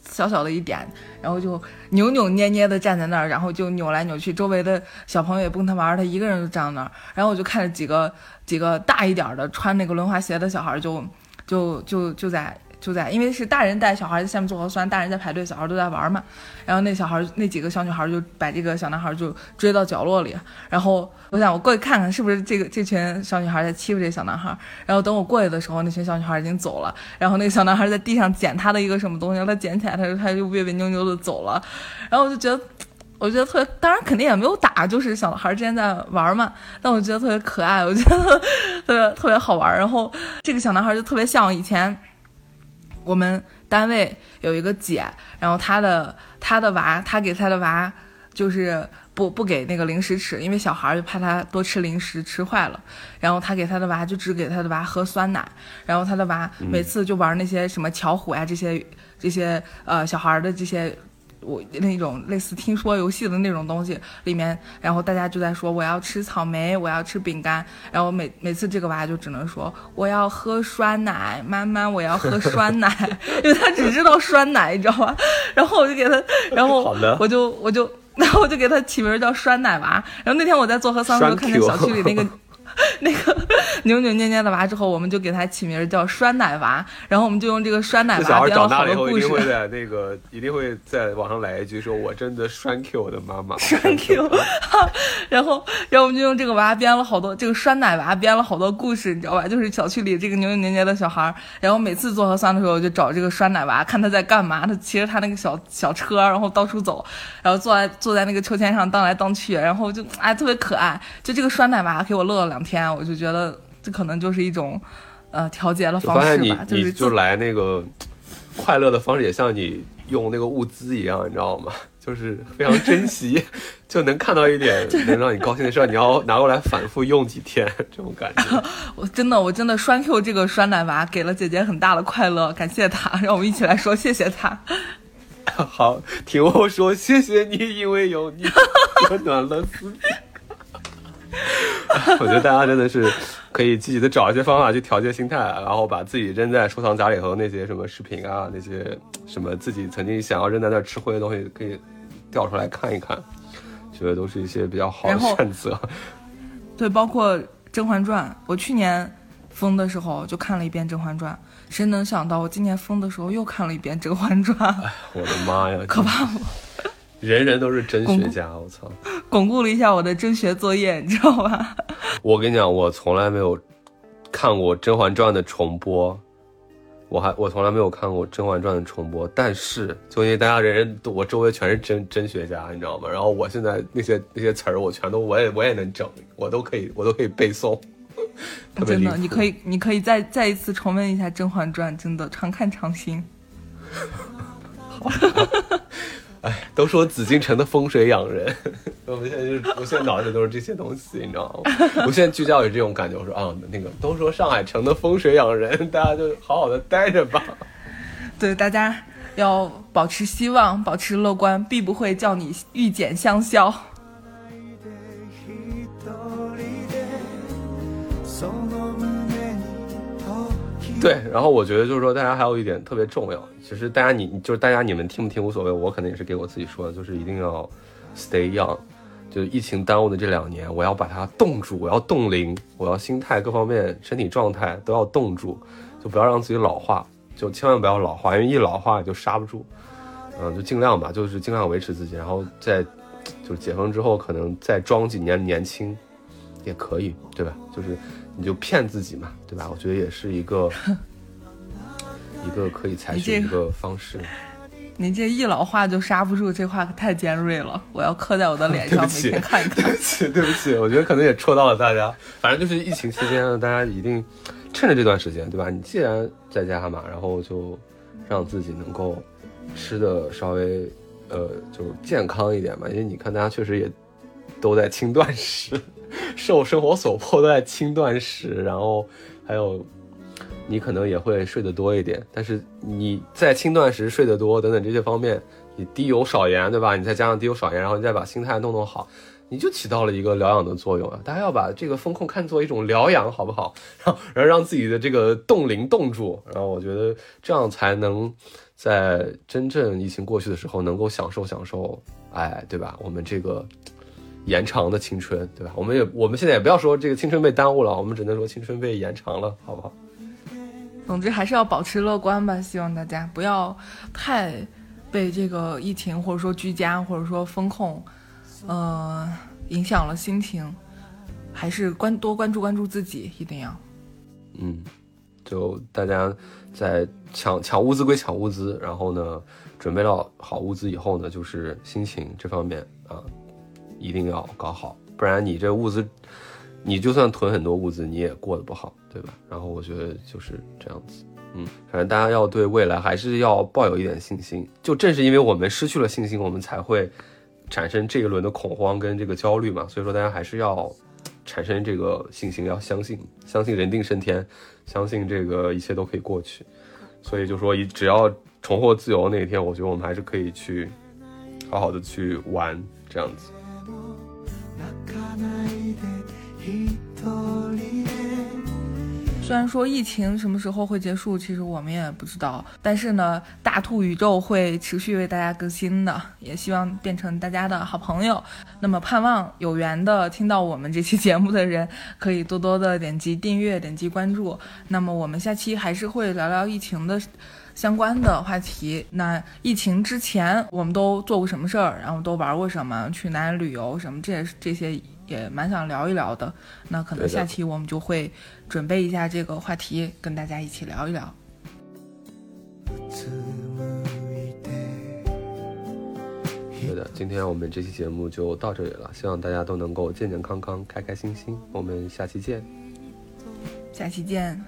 小小的一点，然后就扭扭捏捏的站在那儿，然后就扭来扭去，周围的小朋友也不跟他玩，他一个人就站那儿。然后我就看着几个几个大一点的穿那个轮滑鞋的小孩儿，就就就就在。就在，因为是大人带小孩在下面做核酸，大人在排队，小孩都在玩嘛。然后那小孩那几个小女孩就把这个小男孩就追到角落里。然后我想我过去看看是不是这个这群小女孩在欺负这小男孩。然后等我过去的时候，那群小女孩已经走了。然后那个小男孩在地上捡他的一个什么东西，他捡起来，他他就别别扭扭的走了。然后我就觉得，我觉得特别，当然肯定也没有打，就是小孩之间在玩嘛。但我觉得特别可爱，我觉得特别特别好玩。然后这个小男孩就特别像以前。我们单位有一个姐，然后她的她的娃，她给她的娃就是不不给那个零食吃，因为小孩儿就怕他多吃零食吃坏了，然后她给她的娃就只给她的娃喝酸奶，然后她的娃每次就玩那些什么巧虎呀这些这些呃小孩的这些。我那种类似听说游戏的那种东西里面，然后大家就在说我要吃草莓，我要吃饼干，然后每每次这个娃就只能说我要喝酸奶，妈妈我要喝酸奶，因为他只知道酸奶，你知道吗？然后我就给他，然后我就我就然后我就给他起名叫酸奶娃。然后那天我在做核酸的时候，看见小区里那个。那个扭扭捏捏的娃之后，我们就给他起名叫酸奶娃，然后我们就用这个酸奶娃编了好多故事。一定会在那个一定会在网上来一句说：“我真的栓 Q 我的妈妈。”栓 Q，然后然后我们就用这个娃编了好多这个酸奶娃编了好多故事，你知道吧？就是小区里这个扭扭捏捏的小孩，然后每次做核酸的时候我就找这个酸奶娃，看他在干嘛。他骑着他那个小小车，然后到处走，然后坐在坐在那个秋千上荡来荡去，然后就哎特别可爱。就这个酸奶娃给我乐了两天。天，我就觉得这可能就是一种，呃，调节的方式吧。就是就来那个快乐的方式，也像你用那个物资一样，你知道吗？就是非常珍惜，就能看到一点能让你高兴的事儿，你要拿过来反复用几天，这种感觉。我真的，我真的栓 Q 这个栓奶娃给了姐姐很大的快乐，感谢他，让我们一起来说谢谢他。好，听我说，谢谢你，因为有你温暖了思。我觉得大家真的是可以积极的找一些方法去调节心态，然后把自己扔在收藏夹里头那些什么视频啊，那些什么自己曾经想要扔在那吃灰的东西，可以调出来看一看，觉得都是一些比较好的选择。对，包括《甄嬛传》，我去年封的时候就看了一遍《甄嬛传》，谁能想到我今年封的时候又看了一遍《甄嬛传》？哎，我的妈呀，可怕不？人人都是真学家，我操！巩固了一下我的真学作业，你知道吧？我跟你讲，我从来没有看过《甄嬛传》的重播，我还我从来没有看过《甄嬛传》的重播。但是，就因为大家人人都我周围全是真真学家，你知道吗？然后我现在那些那些词儿，我全都我也我也能整，我都可以我都可以背诵。真的，你可以你可以再再一次重温一下《甄嬛传》，真的常看常新。好。哎，都说紫禁城的风水养人，我们现在就是我现在脑子里都是这些东西，你知道吗？我现在聚焦于这种感觉，我说啊，那个都说上海城的风水养人，大家就好好的待着吧。对，大家要保持希望，保持乐观，必不会叫你遇见香消。对，然后我觉得就是说，大家还有一点特别重要，其实大家你就是大家你们听不听无所谓，我可能也是给我自己说的，就是一定要 stay young，就疫情耽误的这两年，我要把它冻住，我要冻龄，我要心态各方面、身体状态都要冻住，就不要让自己老化，就千万不要老化，因为一老化就刹不住，嗯，就尽量吧，就是尽量维持自己，然后再就是解封之后，可能再装几年年轻也可以，对吧？就是。你就骗自己嘛，对吧？我觉得也是一个 一个可以采取一个方式。你这一老化就刹不住，这话可太尖锐了，我要刻在我的脸上，每天看一看。对不起，对不起，我觉得可能也戳到了大家。反正就是疫情期间，大家一定趁着这段时间，对吧？你既然在家嘛，然后就让自己能够吃的稍微呃，就是健康一点嘛，因为你看大家确实也都在轻断食，受生活所迫都在轻断食，然后还有你可能也会睡得多一点，但是你在轻断食、睡得多等等这些方面，你低油少盐，对吧？你再加上低油少盐，然后你再把心态弄弄好。你就起到了一个疗养的作用啊！大家要把这个风控看作一种疗养，好不好？然后，然后让自己的这个冻龄冻住，然后我觉得这样才能在真正疫情过去的时候，能够享受享受，哎，对吧？我们这个延长的青春，对吧？我们也我们现在也不要说这个青春被耽误了，我们只能说青春被延长了，好不好？总之还是要保持乐观吧，希望大家不要太被这个疫情或者说居家或者说风控。呃，影响了心情，还是关多关注关注自己，一定要。嗯，就大家在抢抢物资归抢物资，然后呢，准备到好物资以后呢，就是心情这方面啊，一定要搞好，不然你这物资，你就算囤很多物资，你也过得不好，对吧？然后我觉得就是这样子，嗯，反正大家要对未来还是要抱有一点信心，就正是因为我们失去了信心，我们才会。产生这一轮的恐慌跟这个焦虑嘛，所以说大家还是要产生这个信心，要相信，相信人定胜天，相信这个一切都可以过去。所以就说，一只要重获自由那一天，我觉得我们还是可以去好好的去玩这样子。虽然说疫情什么时候会结束，其实我们也不知道。但是呢，大兔宇宙会持续为大家更新的，也希望变成大家的好朋友。那么，盼望有缘的听到我们这期节目的人，可以多多的点击订阅、点击关注。那么，我们下期还是会聊聊疫情的相关的话题。那疫情之前我们都做过什么事儿？然后都玩过什么？去哪里旅游？什么？这这些。也蛮想聊一聊的，那可能下期我们就会准备一下这个话题，跟大家一起聊一聊。对的，今天我们这期节目就到这里了，希望大家都能够健健康康、开开心心。我们下期见，下期见。